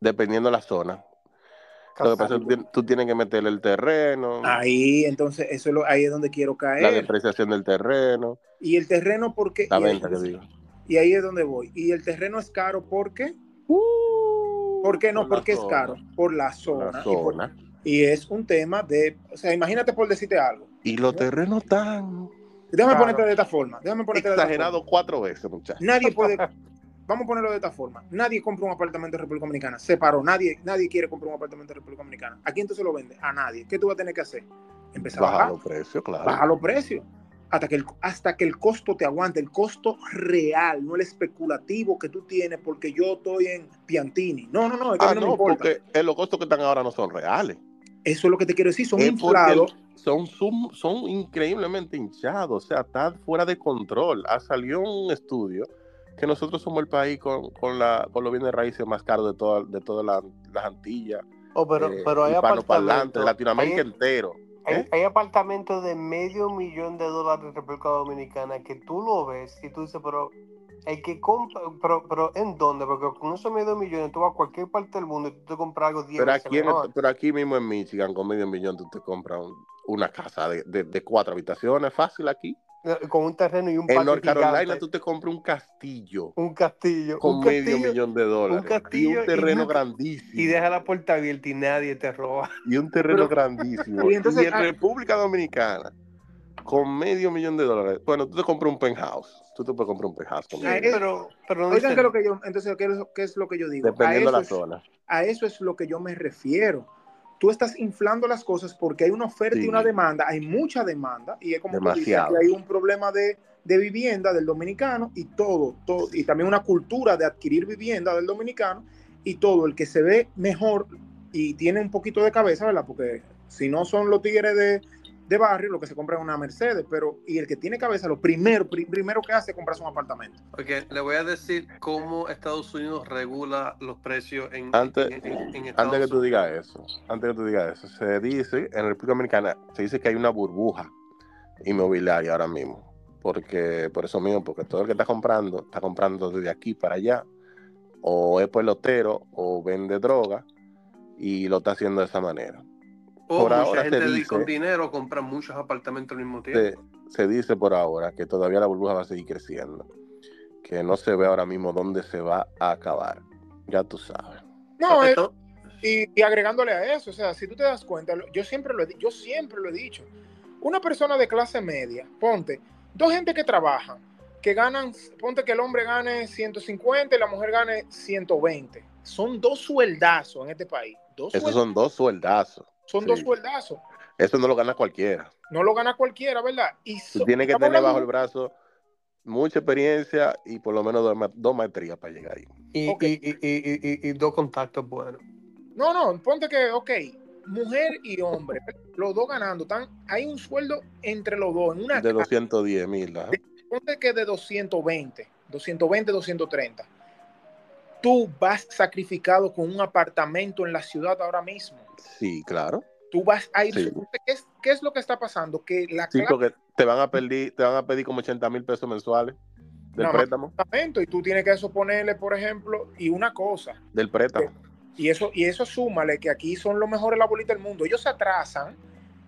S3: dependiendo de la zona. Lo que pasa es que tú, tienes que meterle el terreno,
S2: Ahí, entonces, eso es lo, ahí es donde quiero
S3: la
S2: caer.
S3: depreciación del terreno,
S2: Y el terreno, porque
S3: la venta que digo.
S2: y ahí es donde voy. Y el terreno es caro, ¿por qué? ¿Por qué no?
S3: Por la
S2: Porque es caro. Por la zona.
S3: la
S2: Y, por-
S3: zona.
S2: y es un tema de, o sea, imagínate por decirte algo.
S3: Y los terrenos tan
S2: Déjame
S1: Claro.
S2: ponerte de esta forma. Déjame ponerte de esta
S3: exagerados cuatro veces, muchachos.
S2: Nadie puede, *laughs* vamos a ponerlo de esta forma. Nadie compra un apartamento en República Dominicana. Se paró. Nadie, nadie quiere comprar un apartamento en República Dominicana. ¿A quién tú se lo vendes? A nadie. ¿Qué tú vas a tener que hacer? Empezar a
S3: Bajar los precios, claro.
S2: bajar los precios. Hasta que, el, hasta que el costo te aguante, el costo real, no el especulativo que tú tienes porque yo estoy en Piantini. No, no, no, es que a
S3: Ah,
S2: no,
S3: no, porque eh, los costos que están ahora no son reales.
S2: Eso es lo que te quiero decir, son inflados.
S3: son, son, son increíblemente hinchados, o sea, está fuera de control. Ha salido un estudio que nosotros somos el país con, con, la, con los bienes raíces más caros de, toda, de todas las, las Antillas,
S1: Oh, pero,
S3: eh,
S1: pero hay apartamentos.
S3: Latinoamérica
S1: hay-
S3: entero.
S1: Hay,
S3: ¿eh?
S1: hay apartamentos de medio millón de dólares en República Dominicana que tú lo ves y tú dices, pero el que compra, pero, pero ¿en dónde? Porque con esos medio millones tú vas a cualquier parte del mundo y tú te compras algo 10
S3: Pero aquí, en- pero aquí mismo en Michigan, con medio millón, tú te compras un- una casa de, de- de cuatro habitaciones, fácil aquí.
S1: Con un terreno y un
S3: En North Carolina
S1: gigante,
S3: tú te compras un castillo
S1: un castillo,
S3: con
S1: un
S3: medio
S1: castillo
S3: millón de dólares. y
S1: castillo
S3: un
S1: y
S3: terreno
S1: no-
S3: grandísimo.
S1: y deja la puerta abierta y nadie te roba.
S3: y un terreno
S2: Pero-
S3: grandísimo.
S2: y *laughs*
S3: Y,
S2: entonces,
S3: en
S2: ah-
S3: República Dominicana, con medio millón de dólares, bueno, tú te compras un penthouse. Tú te puedes comprar un penthouse.
S1: pero, pero no
S2: Oigan,
S1: dice-
S2: ¿qué es lo que yo, entonces, ¿qué es, qué es lo que yo digo? A
S3: Dependiendo de la
S2: es-
S3: zona.
S2: A eso es lo que yo me refiero. Tú estás inflando las cosas porque hay una oferta
S3: Sí.
S2: y una demanda, hay mucha demanda y es como tú dices,
S3: Demasiado.
S2: que hay un problema de, de vivienda del dominicano y todo, todo, y también una cultura de adquirir vivienda del dominicano y todo, el que se ve mejor y tiene un poquito de cabeza, ¿verdad? Porque si no son los tigres de, de barrio, lo que se compra es una Mercedes, pero y el que tiene cabeza, lo primero, pri- primero que hace es comprarse un apartamento.
S1: Porque le voy a decir cómo Estados Unidos regula los precios en,
S3: Antes-
S1: en, en- en Estados
S3: Antes que tú digas eso, antes que tú digas eso, se dice en República Dominicana, se dice que hay una burbuja inmobiliaria ahora mismo. Porque, por eso mismo, porque todo el que está comprando, está comprando desde aquí para allá, o es pelotero, o vende droga, y lo está haciendo de esa manera.
S1: O
S3: por
S1: mucha
S3: ahora
S1: gente
S3: dice-
S1: con dinero compra muchos apartamentos al mismo tiempo.
S3: Se, se dice por ahora que todavía la burbuja va a seguir creciendo, que no se ve ahora mismo dónde se va a acabar. Ya tú sabes.
S2: No, es-
S1: Esto-
S2: Y, y agregándole a eso, o sea, si tú te das cuenta, yo siempre lo he, yo siempre lo he dicho, una persona de clase media, ponte, dos gente que trabajan, que ganan, ponte que el hombre gane 150 y la mujer gane 120, son dos sueldazos en este país, dos
S3: Esos son dos sueldazos.
S2: Son
S3: sí.
S2: dos sueldazos,
S3: Eso no lo gana cualquiera.
S2: no lo gana cualquiera, ¿verdad? Y
S3: Tú
S2: so-
S3: tienes que tener bajo el brazo mucha experiencia y por lo menos dos, ma- dos maestrías para llegar ahí.
S1: y,
S2: Ok.
S1: y, y, y, y- y dos contactos buenos.
S2: No, no, ponte que, ok, mujer y hombre, los dos ganando, están, hay un sueldo entre los dos, en una
S3: De
S2: casa.
S3: 210 mil.
S2: ponte que de 220, 220, 230, tú vas sacrificado con un apartamento en la ciudad ahora mismo.
S3: Sí, claro.
S2: Tú vas a ir.
S3: Sí.
S2: ¿Qué, es, qué es lo que está pasando? Que la
S3: Sí,
S2: clase-
S3: te van a pedir, te van a pedir como 80 mil pesos mensuales Del
S2: más
S3: préstamo.
S2: apartamento y tú tienes que eso ponerle, por ejemplo, y una cosa,
S3: Del préstamo.
S2: y eso, y eso súmale que aquí son los mejores la bolita del mundo. Ellos se atrasan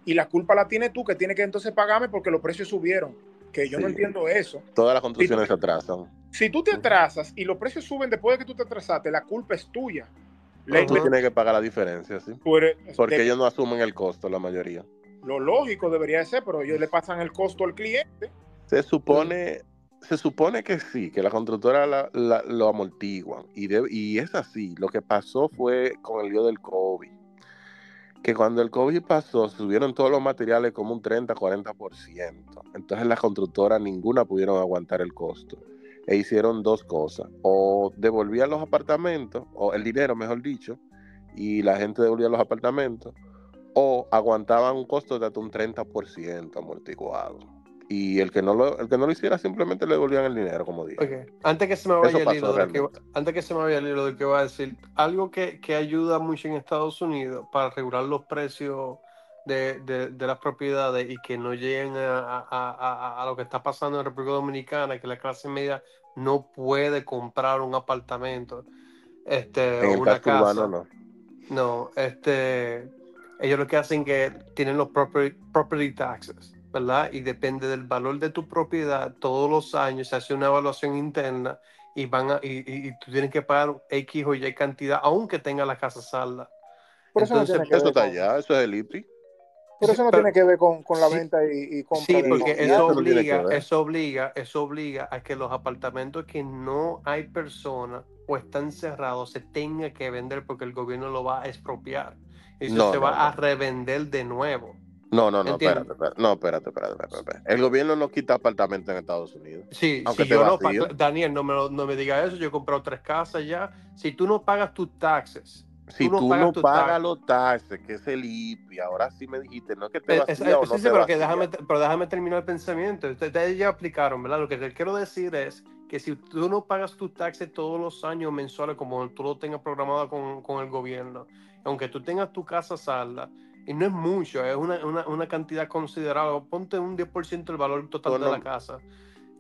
S2: y la culpa la tienes tú, que tienes que entonces pagarme porque los precios subieron. Que yo no entiendo eso.
S3: Todas las construcciones se atrasan.
S2: Si tú te atrasas y los precios suben después de que tú te atrasaste, la culpa es tuya. La.
S3: Tú tienes que pagar la diferencia, ¿sí?
S2: Eres-
S3: Porque
S2: de-
S3: ellos no asumen el costo, la mayoría.
S2: lo lógico debería de ser, pero ellos le pasan el costo al cliente.
S3: Se supone, se supone que sí, que la constructora la- la- lo amortiguan. Y, de- y es así. Lo que pasó fue con el lío del COVID. Que cuando el COVID pasó, subieron todos los materiales como un 30-40%. Entonces las constructoras ninguna pudieron aguantar el costo. E hicieron dos cosas. O devolvían los apartamentos, o el dinero, mejor dicho, y la gente devolvía los apartamentos, o aguantaban un costo de hasta un 30% amortiguado. Y el que no lo, el que no lo hiciera simplemente le devolvían el dinero, como dije.
S1: Antes que se me vaya el hilo que, antes que se me vaya el hilo de lo que va a decir, algo que, que ayuda mucho en Estados Unidos para regular los precios de, de- de las propiedades y que no lleguen a, a- a- lo que está pasando en República Dominicana, que la clase media no puede comprar un apartamento este,
S3: en
S1: o una casa.
S3: urbano no.
S1: No, este, ellos lo que hacen que tienen los property, property taxes, ¿verdad? Y depende del valor de tu propiedad, todos los años se hace una evaluación interna y van a, y, y- y tú tienes que pagar X o Y cantidad, aunque tenga la casa salda.
S2: Por eso no
S1: Entonces,
S2: tiene que
S3: Eso
S2: ver
S3: está
S2: con-
S3: allá, eso es el IPI.
S2: Pero eso no
S1: Pero-
S2: tiene que ver con, con la
S1: Sí.
S2: venta y, y compra.
S1: Sí,
S2: de
S1: porque
S2: propiedad.
S1: eso obliga, eso obliga, eso obliga a que los apartamentos que no hay personas o están cerrados se tenga que vender porque el gobierno lo va a expropiar. Y eso
S3: No,
S1: se
S3: no,
S1: va
S3: no.
S1: a revender de nuevo.
S3: No, no, no, espérate, espérate. No, espérate, espérate, espérate, espérate. El gobierno no quita apartamentos en Estados Unidos.
S1: Sí,
S3: Aunque
S1: si
S3: esté
S1: yo no
S3: vacío.
S1: Daniel, no me, no me diga eso, yo he comprado tres casas ya. Si tú no pagas tus taxes,
S3: Si
S1: no
S3: tú
S1: pagas
S3: no pagas
S1: tax.
S3: los taxes, que es el IPI, ahora sí me dijiste, no es que te
S1: eh,
S3: vacía
S1: es-
S3: o
S1: eh,
S3: no
S1: sí,
S3: te
S1: pero, que
S3: vacía.
S1: déjame, pero déjame terminar el pensamiento. Ustedes ya aplicaron, ¿verdad? Lo que te quiero decir es que si tú no pagas tus taxes todos los años mensuales, como tú lo tengas programado con, con el gobierno, aunque tú tengas tu casa salda, y no es mucho, es una, una, una cantidad considerable, ponte un 10% del valor total
S3: Pues
S1: de la casa.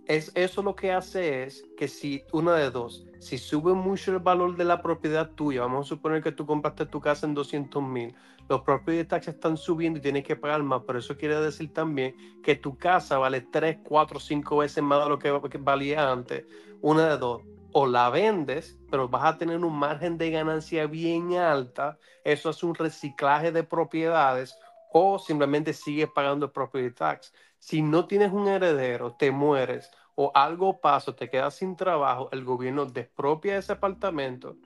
S1: Es, eso lo que hace es que si, una de dos, si sube mucho el valor de la propiedad tuya, vamos a suponer que tú compraste tu casa en 200 mil, los property taxes están subiendo y tienes que pagar más, pero eso quiere decir también que tu casa vale 3, 4, 5 veces más de lo que valía antes. Una de dos, o la vendes, pero vas a tener un margen de ganancia bien alta, eso es un reciclaje de propiedades, o simplemente sigues pagando el property tax. Si no tienes un heredero, te mueres o algo pasa, te quedas sin trabajo, el gobierno despropia ese apartamento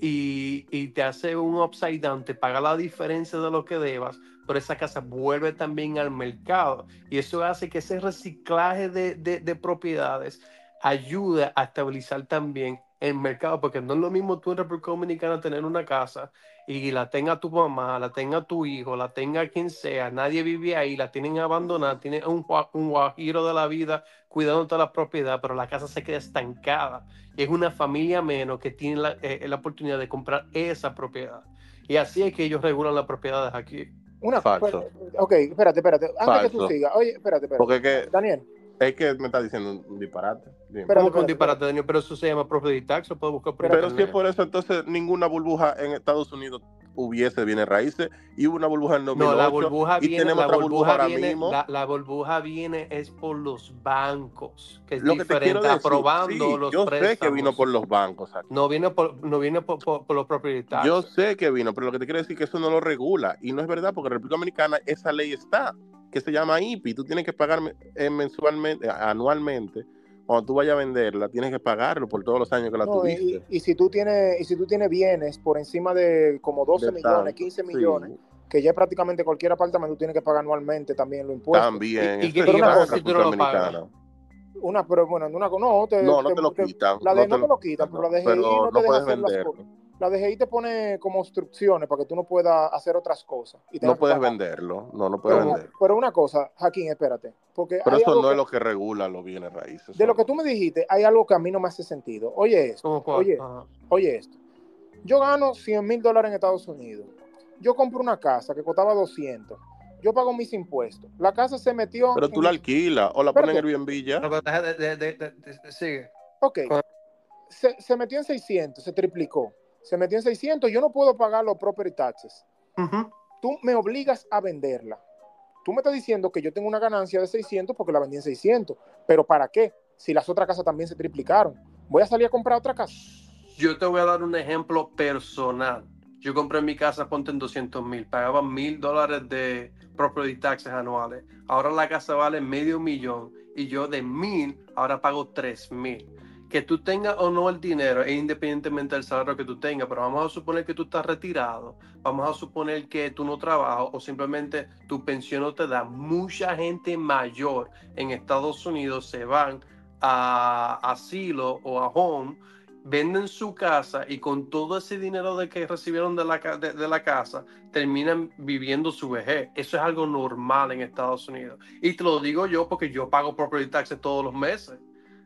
S1: y, y te hace un upside down, te paga la diferencia de lo que debas, pero esa casa vuelve también al mercado y eso hace que ese reciclaje de, de, de propiedades ayude a estabilizar también el mercado, porque no es lo mismo tú en República Dominicana tener una casa y la tenga tu mamá, la tenga tu hijo, la tenga quien sea, nadie vive ahí, la tienen abandonada, tienen un, un guajiro de la vida cuidando toda la propiedad, pero la casa se queda estancada y es una familia menos que tiene la, eh, la oportunidad de comprar esa propiedad. Y así es que ellos regulan las propiedades aquí.
S2: Una,
S3: Falso.
S2: Ok, espérate, espérate. Antes que tú
S3: Falso.
S2: sigas. Oye, espérate, espérate.
S3: Porque que,
S2: Daniel,
S3: es que me está diciendo un disparate.
S1: ¿Cómo que un disparate, Daniel? Pero eso se llama property tax, lo puedo buscar por
S3: Pero si es por eso, entonces ninguna burbuja en Estados Unidos hubiese bienes raíces y hubo una burbuja en 2008
S1: No, la burbuja
S3: y
S1: viene,
S3: tenemos
S1: la
S3: otra burbuja
S1: burbuja
S3: ahora
S1: viene,
S3: mismo.
S1: la, la burbuja viene es por los bancos, que es
S3: Lo que te quiero
S1: diferente,
S3: decir,
S1: aprobando
S3: sí,
S1: los
S3: yo
S1: préstamos.
S3: sé que vino por los bancos. aquí.
S1: No viene por, no viene por, por- por los taxes.
S3: Yo sé que vino, pero lo que te quiero decir es que eso no lo regula. Y no es verdad, porque en República Dominicana esa ley está, que se llama IPI. Tú tienes que pagar eh, mensualmente, anualmente. Cuando tú vayas a venderla, tienes que pagarlo por todos los años que la
S2: no, y,
S3: tuviste.
S2: y si tú tienes, y si tú tienes bienes por encima de como 12
S3: De
S2: millones,
S3: tanto,
S2: 15
S3: sí,
S2: millones, que ya prácticamente cualquier apartamento tú tienes que pagar anualmente también los impuestos.
S3: También.
S1: ¿Y- y
S3: igual
S2: pasa
S3: en
S1: si tú no lo.
S2: Una, pero bueno, una, no, te,
S3: No, no te lo
S2: te-
S3: quitan.
S2: La de no
S3: lo-
S2: te lo quitan, pero la DGI
S3: pero
S2: no te
S3: no
S2: deja
S3: puedes
S2: hacer las
S3: venderlo.
S2: cosas. La DGI te pone como instrucciones para que tú no puedas hacer otras cosas. Y
S3: No puedes venderlo. No, no puedes
S2: Pero,
S3: vender.
S2: pero una cosa, Jaquín, espérate. Porque
S3: Pero
S2: algo
S3: no
S2: que-
S3: es lo que regula los bienes raíces.
S2: de lo que tú me dijiste, hay algo que a mí no me hace sentido. Oye esto, oye,
S1: Ajá.
S2: oye esto. Yo gano 100 mil dólares en Estados Unidos. Yo compro una casa que costaba 200. yo pago mis impuestos. La casa se metió.
S3: Pero tú
S2: en-
S3: la alquilas o la pones en Airbnb ya.
S1: No, pero deja de- de- de- de- de- sigue.
S2: Ok. Se, se metió en 600, se triplicó. Se metió en 600, yo no puedo pagar los property taxes. Tú me obligas a venderla. Tú me estás diciendo que yo tengo una ganancia de 600 porque la vendí en 600. Pero ¿para qué? Si las otras casas también se triplicaron. Voy a salir a comprar otra casa.
S1: Yo te voy a dar un ejemplo personal. Yo compré mi casa, ponte en 200 mil, pagaba mil dólares de property taxes anuales. Ahora la casa vale medio millón y yo de mil ahora pago tres mil. Que tú tengas o no el dinero es independientemente del salario que tú tengas, pero vamos a suponer que tú estás retirado, vamos a suponer que tú no trabajas o simplemente tu pensión no te da. Mucha gente mayor en Estados Unidos se van a asilo o a home venden su casa y con todo ese dinero de que recibieron de la, de, de la casa terminan viviendo su vejez. Eso es algo normal en Estados Unidos. Y te lo digo yo porque yo pago property taxes todos los meses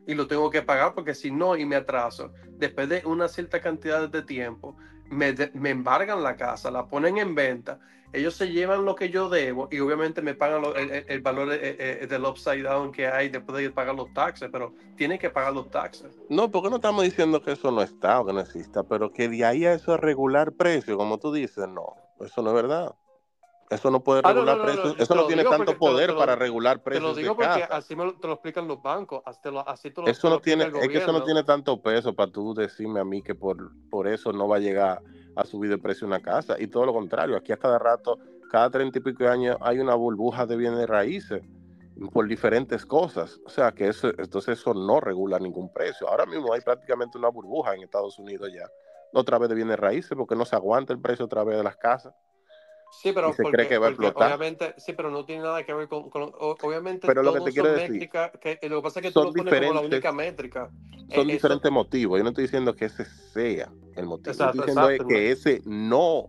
S1: y lo tengo que pagar porque si no y me atraso, después de una cierta cantidad de tiempo, me, me embargan la casa, la ponen en venta, ellos se llevan lo que yo debo y obviamente me pagan el, el- valor eh, eh, del upside down que hay después de pagar los taxes, pero tienen que pagar los taxes.
S3: No, porque no estamos diciendo que eso no está o que no exista, pero que de ahí a eso es regular precio, como tú dices, no, eso no es verdad. Eso no puede
S1: Ah, no,
S3: regular
S1: no,
S3: precios,
S1: no,
S3: eso
S1: te
S3: no tiene tanto
S1: porque te
S3: poder
S1: te lo-
S3: para regular
S1: Te
S3: precios
S1: lo digo
S3: de
S1: porque
S3: casa.
S1: así me lo, te lo explican los bancos, así te lo, así te
S3: Eso
S1: te
S3: no tiene, es que eso no tiene tanto peso para tú decirme a mí que por, por eso no va a llegar a subir de precio una casa. Y todo lo contrario, aquí a cada rato, cada treinta y pico de años hay una burbuja de bienes raíces por diferentes cosas. O sea que eso, entonces eso no regula ningún precio. Ahora mismo hay prácticamente una burbuja en Estados Unidos ya, otra vez de bienes raíces, porque no se aguanta el precio otra vez de las casas.
S1: Sí, pero
S3: y se
S1: porque,
S3: cree que va a
S1: porque
S3: explotar.
S1: Obviamente, sí, pero no tiene nada que ver con, obviamente
S3: Pero lo que te quiero decir,
S1: métricas, que, lo que pasa es que tú
S3: son
S1: lo pones como la
S3: diferentes-
S1: única métrica.
S3: Son
S1: Eh, eso-
S3: diferentes motivos. Yo no estoy diciendo que ese sea el motivo.
S1: Exacto,
S3: Yo estoy diciendo es que ese no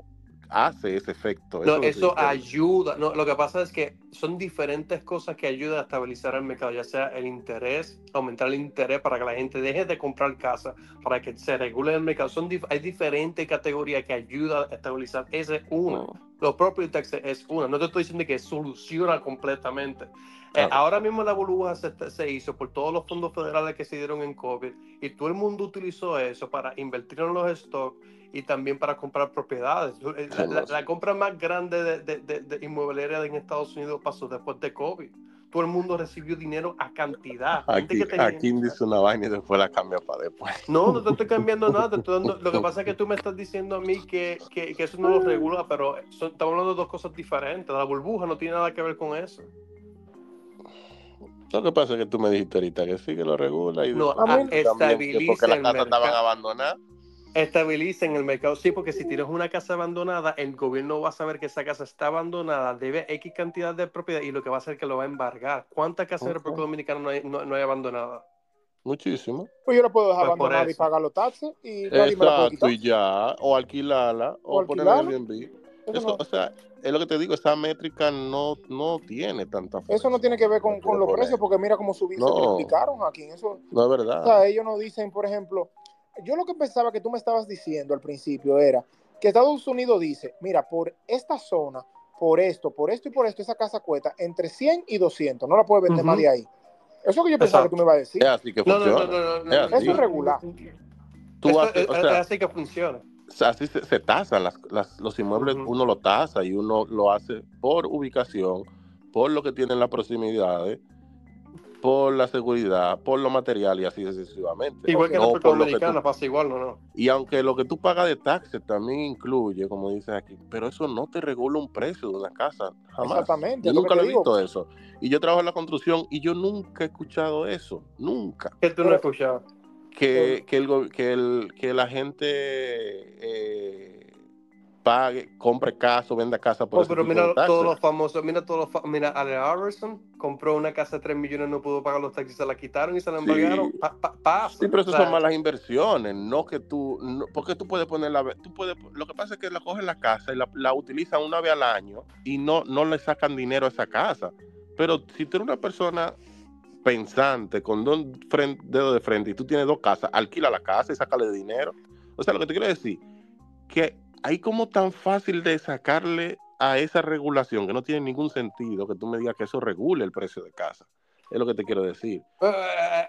S3: hace ese efecto.
S1: No, eso
S3: estoy diciendo.
S1: ayuda. No, lo que pasa es que son diferentes cosas que ayudan a estabilizar el mercado, ya sea el interés, aumentar el interés para que la gente deje de comprar casa, para que se regule el mercado. Son dif- hay diferentes categorías que ayudan a estabilizar. Esa es una.
S3: No.
S1: Los property taxes es una. No te estoy diciendo que soluciona completamente. Eh,
S3: Claro.
S1: ahora mismo la burbuja se, se hizo por todos los fondos federales que se dieron en COVID y todo el mundo utilizó eso para invertir en los stocks y también para comprar propiedades. Eh, La, la- la compra más grande de, de, de- de inmobiliaria en Estados Unidos pasó después de COVID. Todo el mundo recibió dinero a cantidad.
S3: Aquí,
S1: que tenía-
S3: aquí dice una vaina y después la cambia para después.
S1: no, no te estoy cambiando nada. te estoy dando- lo que pasa es que *laughs* tú me estás diciendo a mí que, que, que eso no lo regula, pero son- estamos hablando de dos cosas diferentes. La burbuja no tiene nada que ver con eso.
S3: Lo que pasa es que tú me dijiste ahorita que sí que lo regula y
S1: No,
S2: a-
S1: estabiliza
S3: porque las casas estaban abandonadas.
S1: Estabiliza en el mercado. Sí, porque si tienes una casa abandonada, el gobierno va a saber que esa casa está abandonada, debe X cantidad de propiedad y lo que va a hacer es que lo va a embargar. ¿Cuántas casas en
S3: Ok.
S1: República Dominicana no hay, no, no hay abandonadas?
S3: Muchísimo.
S2: Pues yo la puedo dejar
S1: Pues por
S2: abandonar y pagar los taxes y
S3: Exacto, y ya. O alquilarla, o,
S2: O
S3: ponerla en. Airbnb.
S2: Eso,
S3: Eso,
S2: no,
S3: o sea, es lo que te digo, esa métrica no, no tiene tanta fuerza.
S2: eso no tiene que ver con, con los precios, porque mira cómo subí, se
S3: No.
S2: triplicaron aquí. Eso,
S3: No es
S2: o
S3: verdad.
S2: sea, ellos no dicen, por ejemplo, yo lo que pensaba que tú me estabas diciendo al principio era que Estados Unidos dice, mira, por esta zona, por esto, por esto y por esto, esa casa cuesta entre 100 y 200, no la puedes vender más de ahí. Eso es lo que yo pensaba
S1: Exacto.
S2: que tú me ibas a decir.
S3: Es así que
S1: No, no,
S3: funciona.
S1: no, no, no,
S3: Es así.
S2: Eso es regular.
S3: Tú
S1: Eso
S3: haces-
S1: es,
S3: o
S1: es
S3: sea,
S1: así que funciona.
S3: así se, se tasan las, las- los inmuebles, uno lo tasa y uno lo hace por ubicación, por lo que tienen las proximidades, por la seguridad, por lo material y así sucesivamente.
S1: Igual que en
S3: No que
S1: Dominicana
S3: tú-
S1: pasa igual, ¿no? no.
S3: y aunque lo que tú pagas de taxes también incluye, como dices aquí, pero eso no te regula un precio de una casa, jamás.
S2: Exactamente,
S3: Yo nunca lo he
S2: digo.
S3: visto eso. Y yo trabajo en la construcción y yo nunca he escuchado eso, nunca.
S1: Que tú no
S2: Pero-
S1: escuchabas.
S3: que, que, el, que, el, que la gente eh, pague, compre casa venda casa por
S1: Oh, pero mira todos los famosos, mira todos los mira Ale Iverson compró una casa de 3 millones, no pudo pagar los taxis, se la quitaron y se la
S3: Sí.
S1: embargaron. Pa- pa- pasa.
S3: Sí, pero eso son malas inversiones, no que tú, no- porque tú puedes poner la, tú puedes, lo que pasa es que la cogen la casa y la, la utilizan una vez al año y no, no le sacan dinero a esa casa. Pero si tú eres una persona pensante, con dos dedos de frente y tú tienes dos casas, alquila la casa y sácale dinero. O sea, lo que te quiero decir, que hay como tan fácil de sacarle a esa regulación que no tiene ningún sentido que tú me digas que eso regule el precio de casa. Es lo que te quiero decir.
S1: Eh,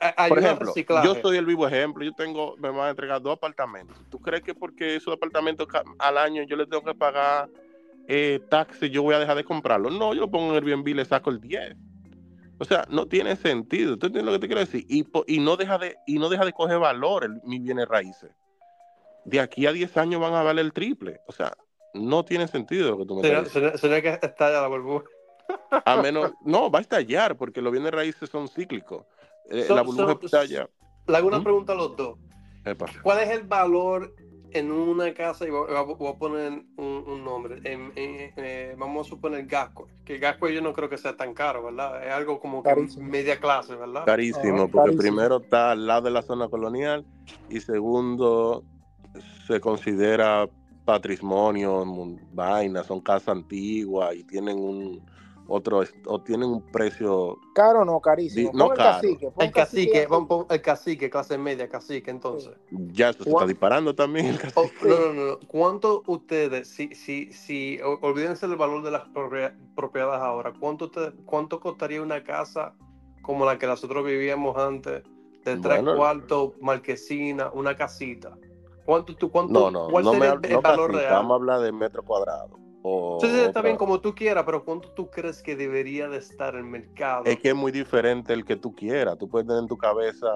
S1: eh, eh,
S3: Por ejemplo, yo soy el vivo ejemplo. Yo tengo, me van a entregar dos apartamentos. ¿Tú crees que porque esos apartamentos al año yo le tengo que pagar eh, taxes, yo voy a dejar de comprarlo? No, yo lo pongo en Airbnb y le saco el 10. O sea, no tiene sentido. ¿Tú entiendes lo que te quiero decir? Y, no deja de y no deja de coger valor el, mis bienes raíces. De aquí a 10 años van a valer el triple. O sea, no tiene sentido lo que tú me diciendo.
S1: sería- sería que estalla la burbuja.
S3: A menos, *laughs* no, va a estallar porque los bienes raíces son cíclicos. Eh, la burbuja
S1: son-
S3: estalla.
S1: Le hago una
S3: ¿Mm?
S1: pregunta a los dos.
S3: Epa.
S1: ¿Cuál es el valor en una casa? Y voy, a poner un, un nombre. En- en- eh, vamos a suponer Gasco. Que Gasco yo no creo que sea tan caro, ¿verdad? Es algo como que
S2: Carísimo.
S1: media clase, ¿verdad?
S3: Carísimo,
S2: Ajá,
S3: porque
S2: carísimo.
S3: primero está al lado de la zona colonial y segundo se considera patrimonio, vaina, son casas antiguas y tienen un otro o tienen un precio
S2: Caro no, carísimo.
S3: Di- no
S2: el
S3: caro.
S2: cacique.
S1: El cacique, el cacique, clase media, cacique, entonces.
S3: ya eso se está disparando también el
S1: Oh, no, no, no. ¿Cuánto ustedes, si, si, si, olvídense del valor de las propiedades ahora, ¿cuánto, ustedes, ¿cuánto costaría una casa como la que nosotros vivíamos antes, de tres
S3: Bueno.
S1: cuartos, marquesina, una casita? ¿Cuánto, tú, cuánto,
S3: No, no,
S1: ¿Cuál
S3: no me
S1: sería el,
S3: no
S1: valor real?
S3: vamos a hablar de metro cuadrado. O
S1: Sí, sí, está bien como tú quieras, pero ¿cuánto tú crees que debería de estar el mercado?
S3: Es que es muy diferente el que tú quieras. Tú puedes tener en tu cabeza,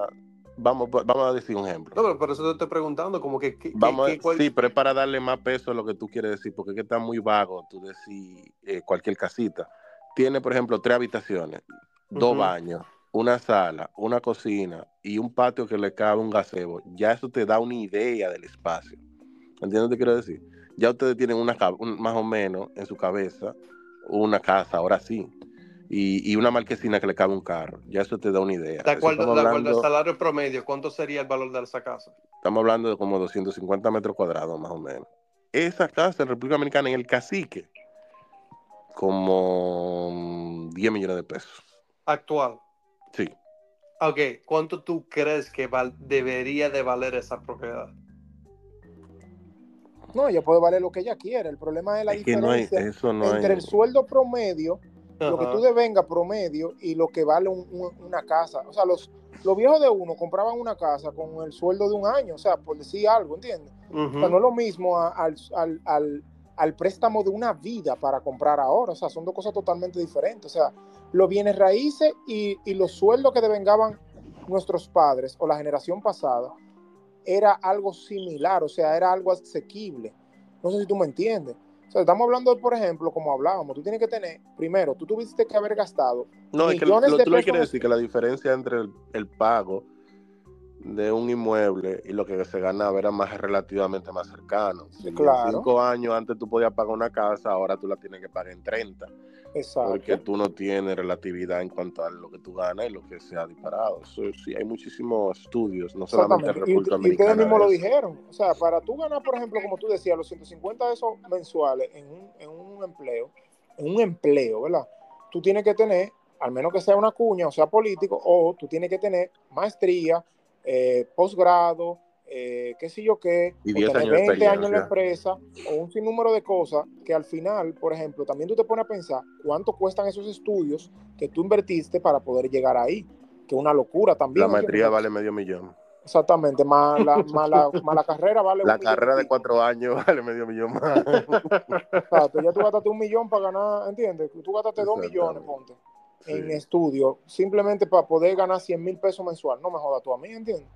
S3: vamos, vamos a decir un ejemplo.
S1: No, pero por eso te estoy preguntando, como que... que-
S3: Vamos,
S1: que-
S3: a-
S1: cuál-
S3: sí, pero es para darle más peso a lo que tú quieres decir, porque es que está muy vago tú decir eh, cualquier casita. Tiene, por ejemplo, tres habitaciones, dos baños, una sala, una cocina y un patio que le cabe un gazebo. Ya eso te da una idea del espacio. ¿Entiendes lo que quiero decir? Ya ustedes tienen una, un- más o menos en su cabeza una casa, ahora sí. Y, y una marquesina que le cabe un carro. Ya eso te da una idea.
S1: De acuerdo, de acuerdo al salario promedio, ¿cuánto sería el valor de esa casa?
S3: Estamos hablando de como 250 metros cuadrados, más o menos. Esa casa en República Dominicana, en el cacique, como mm, 10 millones de pesos.
S1: Actual.
S3: Sí.
S1: Ok, ¿cuánto tú crees que val- debería de valer esa propiedad?
S2: No, ella puede valer lo que ella quiera. El problema es la
S3: Es que no hay,
S2: diferencia
S3: eso no
S2: entre
S3: hay.
S2: el sueldo promedio, lo que tú devengas promedio y lo que vale un- un- una casa. O sea, los, los viejos de uno compraban una casa con el sueldo de un año, o sea, por decir algo, ¿entiendes? O sea, no es lo mismo a- al, al- al- al préstamo de una vida para comprar ahora. O sea, son dos cosas totalmente diferentes. O sea, los bienes raíces y, y los sueldos que devengaban nuestros padres o la generación pasada era algo similar, o sea, era algo asequible. No sé si tú me entiendes. O sea, estamos hablando, por ejemplo, como hablábamos, tú tienes que tener, primero, tú tuviste que haber gastado
S3: No, es que lo,
S2: de
S3: tú lo que decir que la diferencia entre el, el pago de un inmueble y lo que se ganaba era más relativamente más cercano. Si
S2: Claro.
S3: cinco años antes tú podías pagar una casa, ahora tú la tienes que pagar en 30.
S2: Exacto.
S3: porque tú no tienes relatividad en cuanto a lo que tú ganas y lo que se ha disparado. Eso sí, hay muchísimos estudios, no solamente en
S2: Exactamente. Y,
S3: República
S2: y ustedes mismos lo dijeron. O sea, para tú ganar, por ejemplo, como tú decías, los 150 de esos mensuales en un, en un empleo, en un empleo, ¿verdad? Tú tienes que tener, al menos que sea una cuña o sea político, o tú tienes que tener maestría, eh, posgrado, eh, qué sé yo qué,
S3: Y
S2: o
S3: 10
S2: tener
S3: años de
S2: 20 años en la empresa, o un sinnúmero de cosas que al final, por ejemplo, también tú te pones a pensar cuánto cuestan esos estudios que tú invertiste para poder llegar ahí, que es una locura también.
S3: La maestría vale medio millón.
S2: Exactamente, más la, *laughs* más la, más la carrera vale
S3: La
S2: un millón
S3: carrera de cuatro años *laughs* vale medio millón más.
S2: Exacto, ya tú gastaste un millón para ganar, ¿entiendes? Tú gastaste dos millones,
S3: Exactamente.
S2: En estudio, simplemente para poder ganar 100 mil pesos mensual. No me jodas tú a mí, ¿entiendes?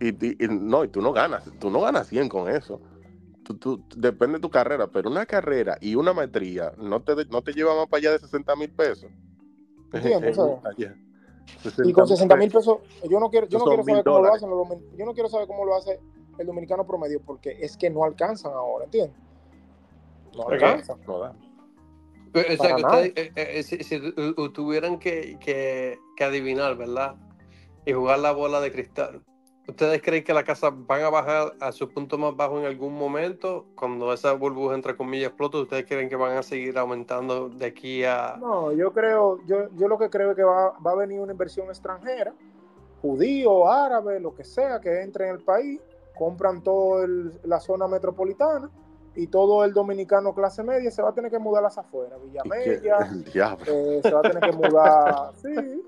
S3: Y, y- y no, y tú no ganas, tú no ganas 100 con eso. Tú, tú- depende de tu carrera, pero una carrera y una maestría no te, no te lleva más para allá de 60 mil pesos. *laughs*
S2: Y con 60 mil pesos, yo no quiero, yo no quiero saber cómo lo hacen los yo no quiero saber cómo lo hace el dominicano promedio, porque es que no alcanzan ahora, ¿entiendes? No alcanzan.
S3: No da.
S1: O sea, que ustedes, eh, eh, si, si tu- tu- tuvieran que, que- que adivinar, ¿verdad? Y jugar la bola de cristal, ¿ustedes creen que las casas van a bajar a su punto más bajo en algún momento? Cuando esa burbuja, entre comillas, explota, ¿ustedes creen que van a seguir aumentando de aquí a...
S2: No, yo creo, yo, yo lo que creo es que va, va a venir una inversión extranjera, judío, árabe, lo que sea, que entre en el país, compran toda la zona metropolitana y todo el dominicano clase media se va a tener que mudar a las afueras, Villamella, *laughs*
S3: El diablo.
S2: eh, se va a tener que mudar, *laughs* sí,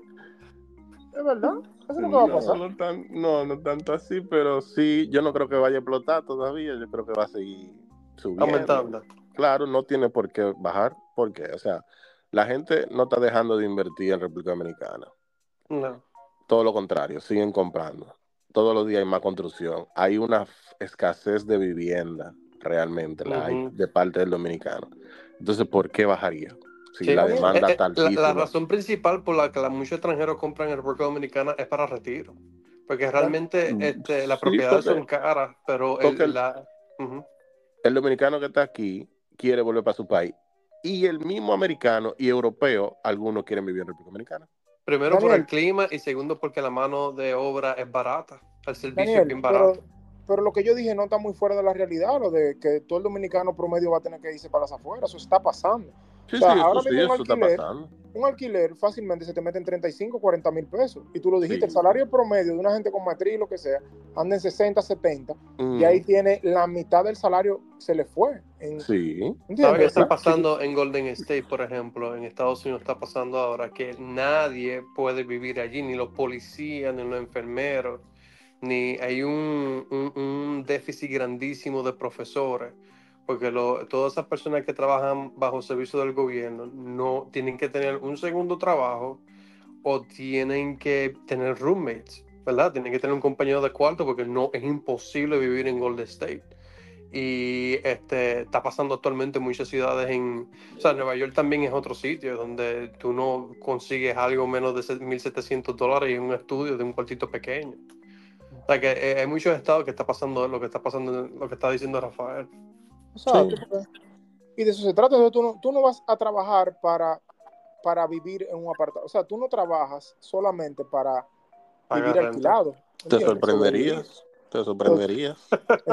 S2: es verdad, eso es lo que va a pasar.
S3: no, tan- no, no tanto así, pero sí, yo no creo que vaya a explotar todavía, yo creo que va a seguir subiendo.
S1: Aumentando.
S3: Claro, no tiene por qué bajar, porque, o sea, la gente no está dejando de invertir en República Dominicana.
S1: No.
S3: Todo lo contrario, siguen comprando. Todos los días hay más construcción. Hay una escasez de vivienda, realmente, la hay de parte del dominicano. Entonces, ¿por qué bajaría? Si
S1: Sí,
S3: la
S1: eh,
S3: demanda
S1: eh,
S3: está
S1: la, la razón principal por la que la- muchos extranjeros compran en República Dominicana es para retiro. Porque realmente
S3: Mm,
S1: este, las
S3: sí,
S1: propiedades
S3: porque-
S1: son caras, pero el-
S3: porque el-
S1: la, ujú.
S3: el dominicano que está aquí quiere volver para su país. Y el mismo americano y europeo, algunos quieren vivir en República Dominicana.
S1: primero por el clima y segundo porque la mano de obra es barata. El servicio
S2: Daniel,
S1: es bien barato.
S2: pero, pero lo que yo dije no está muy fuera de la realidad, lo de que todo el dominicano promedio va a tener que irse para las afueras, eso está pasando.
S3: Sí,
S2: O sea,
S3: sí, eso
S2: ahora
S3: sí,
S2: mismo un
S3: eso está
S2: alquiler-
S3: pasando.
S2: Un alquiler fácilmente se te mete en 35, 40 mil pesos. Y tú lo dijiste,
S3: Sí.
S2: el salario promedio de una gente con y lo que sea, anda en 60, 70. Y
S3: Mm,
S2: ahí tiene la mitad del salario, se le fue. En,
S3: Sí,
S1: está
S2: Sí.
S1: pasando en Golden State, por ejemplo, en Estados Unidos está pasando ahora que nadie puede vivir allí, ni los policías, ni los enfermeros, ni hay un, déficit grandísimo de profesores, porque todas esas personas que trabajan bajo servicio del gobierno no tienen que tener un segundo trabajo o tienen que tener roommates, ¿verdad? Tienen que tener un compañero de cuarto porque no es imposible vivir en Golden State. Y este, está pasando actualmente en muchas ciudades en... O sea, Nueva York también es otro sitio donde tú no consigues algo menos de 1.700 dólares en un estudio de un cuartito pequeño. O sea, que eh, hay muchos estados que está pasando lo que está pasando, lo que está diciendo Rafael.
S2: Exacto,
S3: Sí.
S2: porque- Y de eso se trata. Entonces, tú, no, tú no vas a trabajar para, para vivir en un apartamento. O sea, tú no trabajas solamente para vivir
S1: renta.
S2: alquilado.
S3: te sorprenderías. Te sorprenderías.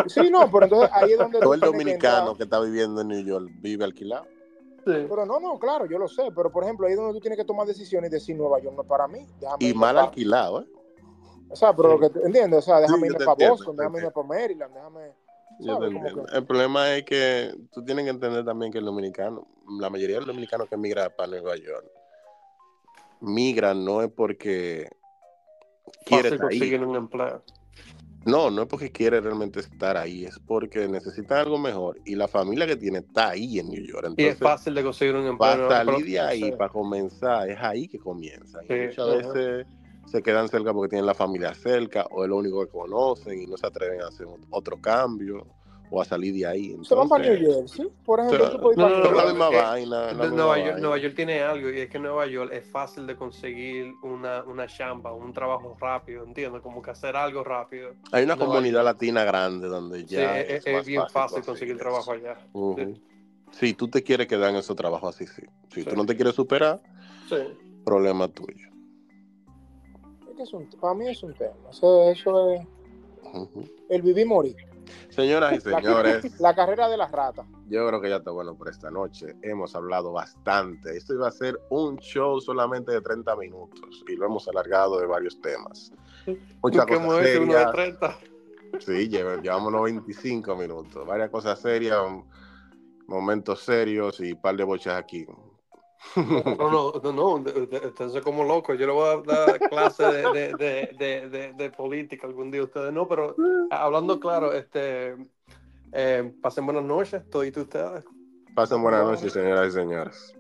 S2: Sí, no, pero entonces ahí es donde
S3: Todo el
S2: que
S3: dominicano
S2: entrar.
S3: que está viviendo en New York vive alquilado.
S1: Sí.
S2: Pero no, no, claro, yo lo sé. Pero por ejemplo, ahí es donde tú tienes que tomar decisiones y decir Nueva York no es para mí. Déjame
S3: Y mal alquilado, ¿eh?
S2: O sea, pero
S1: Sí.
S2: lo que entiendes, o sea, déjame
S3: yo
S2: irme para
S3: entiendo,
S2: Boston, déjame irme
S3: entiendo.
S2: para Maryland, déjame.
S3: Yo te entiendo.
S2: que-
S3: El problema es que tú tienes que entender también que el dominicano, la mayoría de los dominicanos que migran para Nueva York, migran no es porque quiere
S1: Fácil
S3: estar ahí.
S1: conseguir un empleo.
S3: No, no es porque quiere realmente estar ahí, es porque necesitan algo mejor y la familia que tiene está ahí en New York.
S1: Y es fácil de conseguir un empleo.
S3: para salir de ahí,
S2: sí.
S3: para comenzar, es ahí que. Y
S1: Sí,
S3: muchas veces se quedan cerca porque tienen la familia cerca o es lo único que conocen y no se atreven a hacer otro cambio o a salir de ahí.
S2: Se van para New Jersey, por ejemplo.
S3: Pero-
S2: tú puedes ir
S1: No, no,
S3: es la
S1: no,
S2: Jersey.
S3: misma
S1: eh,
S3: vaina. la
S1: Nueva, York,
S3: vaina.
S1: Nueva York tiene algo y es que en Nueva York es fácil de conseguir una, una chamba, un trabajo rápido, ¿entiendes? Como que hacer algo rápido.
S3: Hay una
S1: Nueva
S3: comunidad
S1: York.
S3: latina grande donde
S1: Sí,
S3: ya
S1: es,
S3: es,
S1: es
S3: más
S1: bien fácil conseguir trabajo allá. Sí.
S3: Si tú te quieres quedar en esos trabajos así, sí. Si
S1: Sí.
S3: tú no te quieres superar,
S1: Sí.
S3: problema tuyo.
S2: Es que es un- para mí es un tema. Eso, eso es el vivir y morir.
S3: Señoras y señores, *laughs*
S2: La carrera de las ratas.
S3: yo creo que ya está bueno por esta noche. Hemos hablado bastante. Esto iba a ser un show solamente de 30 minutos y lo hemos alargado de varios temas. Muchas cosas
S1: uno de
S3: serias.
S1: 30.
S3: Sí, lleva- llevamos unos 25 minutos. Varias cosas serias, momentos serios y un par de bochas aquí.
S1: No, no, no, no, como loco, yo le voy a dar clase de, de, de, de, de- de política algún día a ustedes, no, pero hablando claro, este, eh, pasen buenas noches, todos ustedes.
S3: Pasen buenas noches, señoras y señores.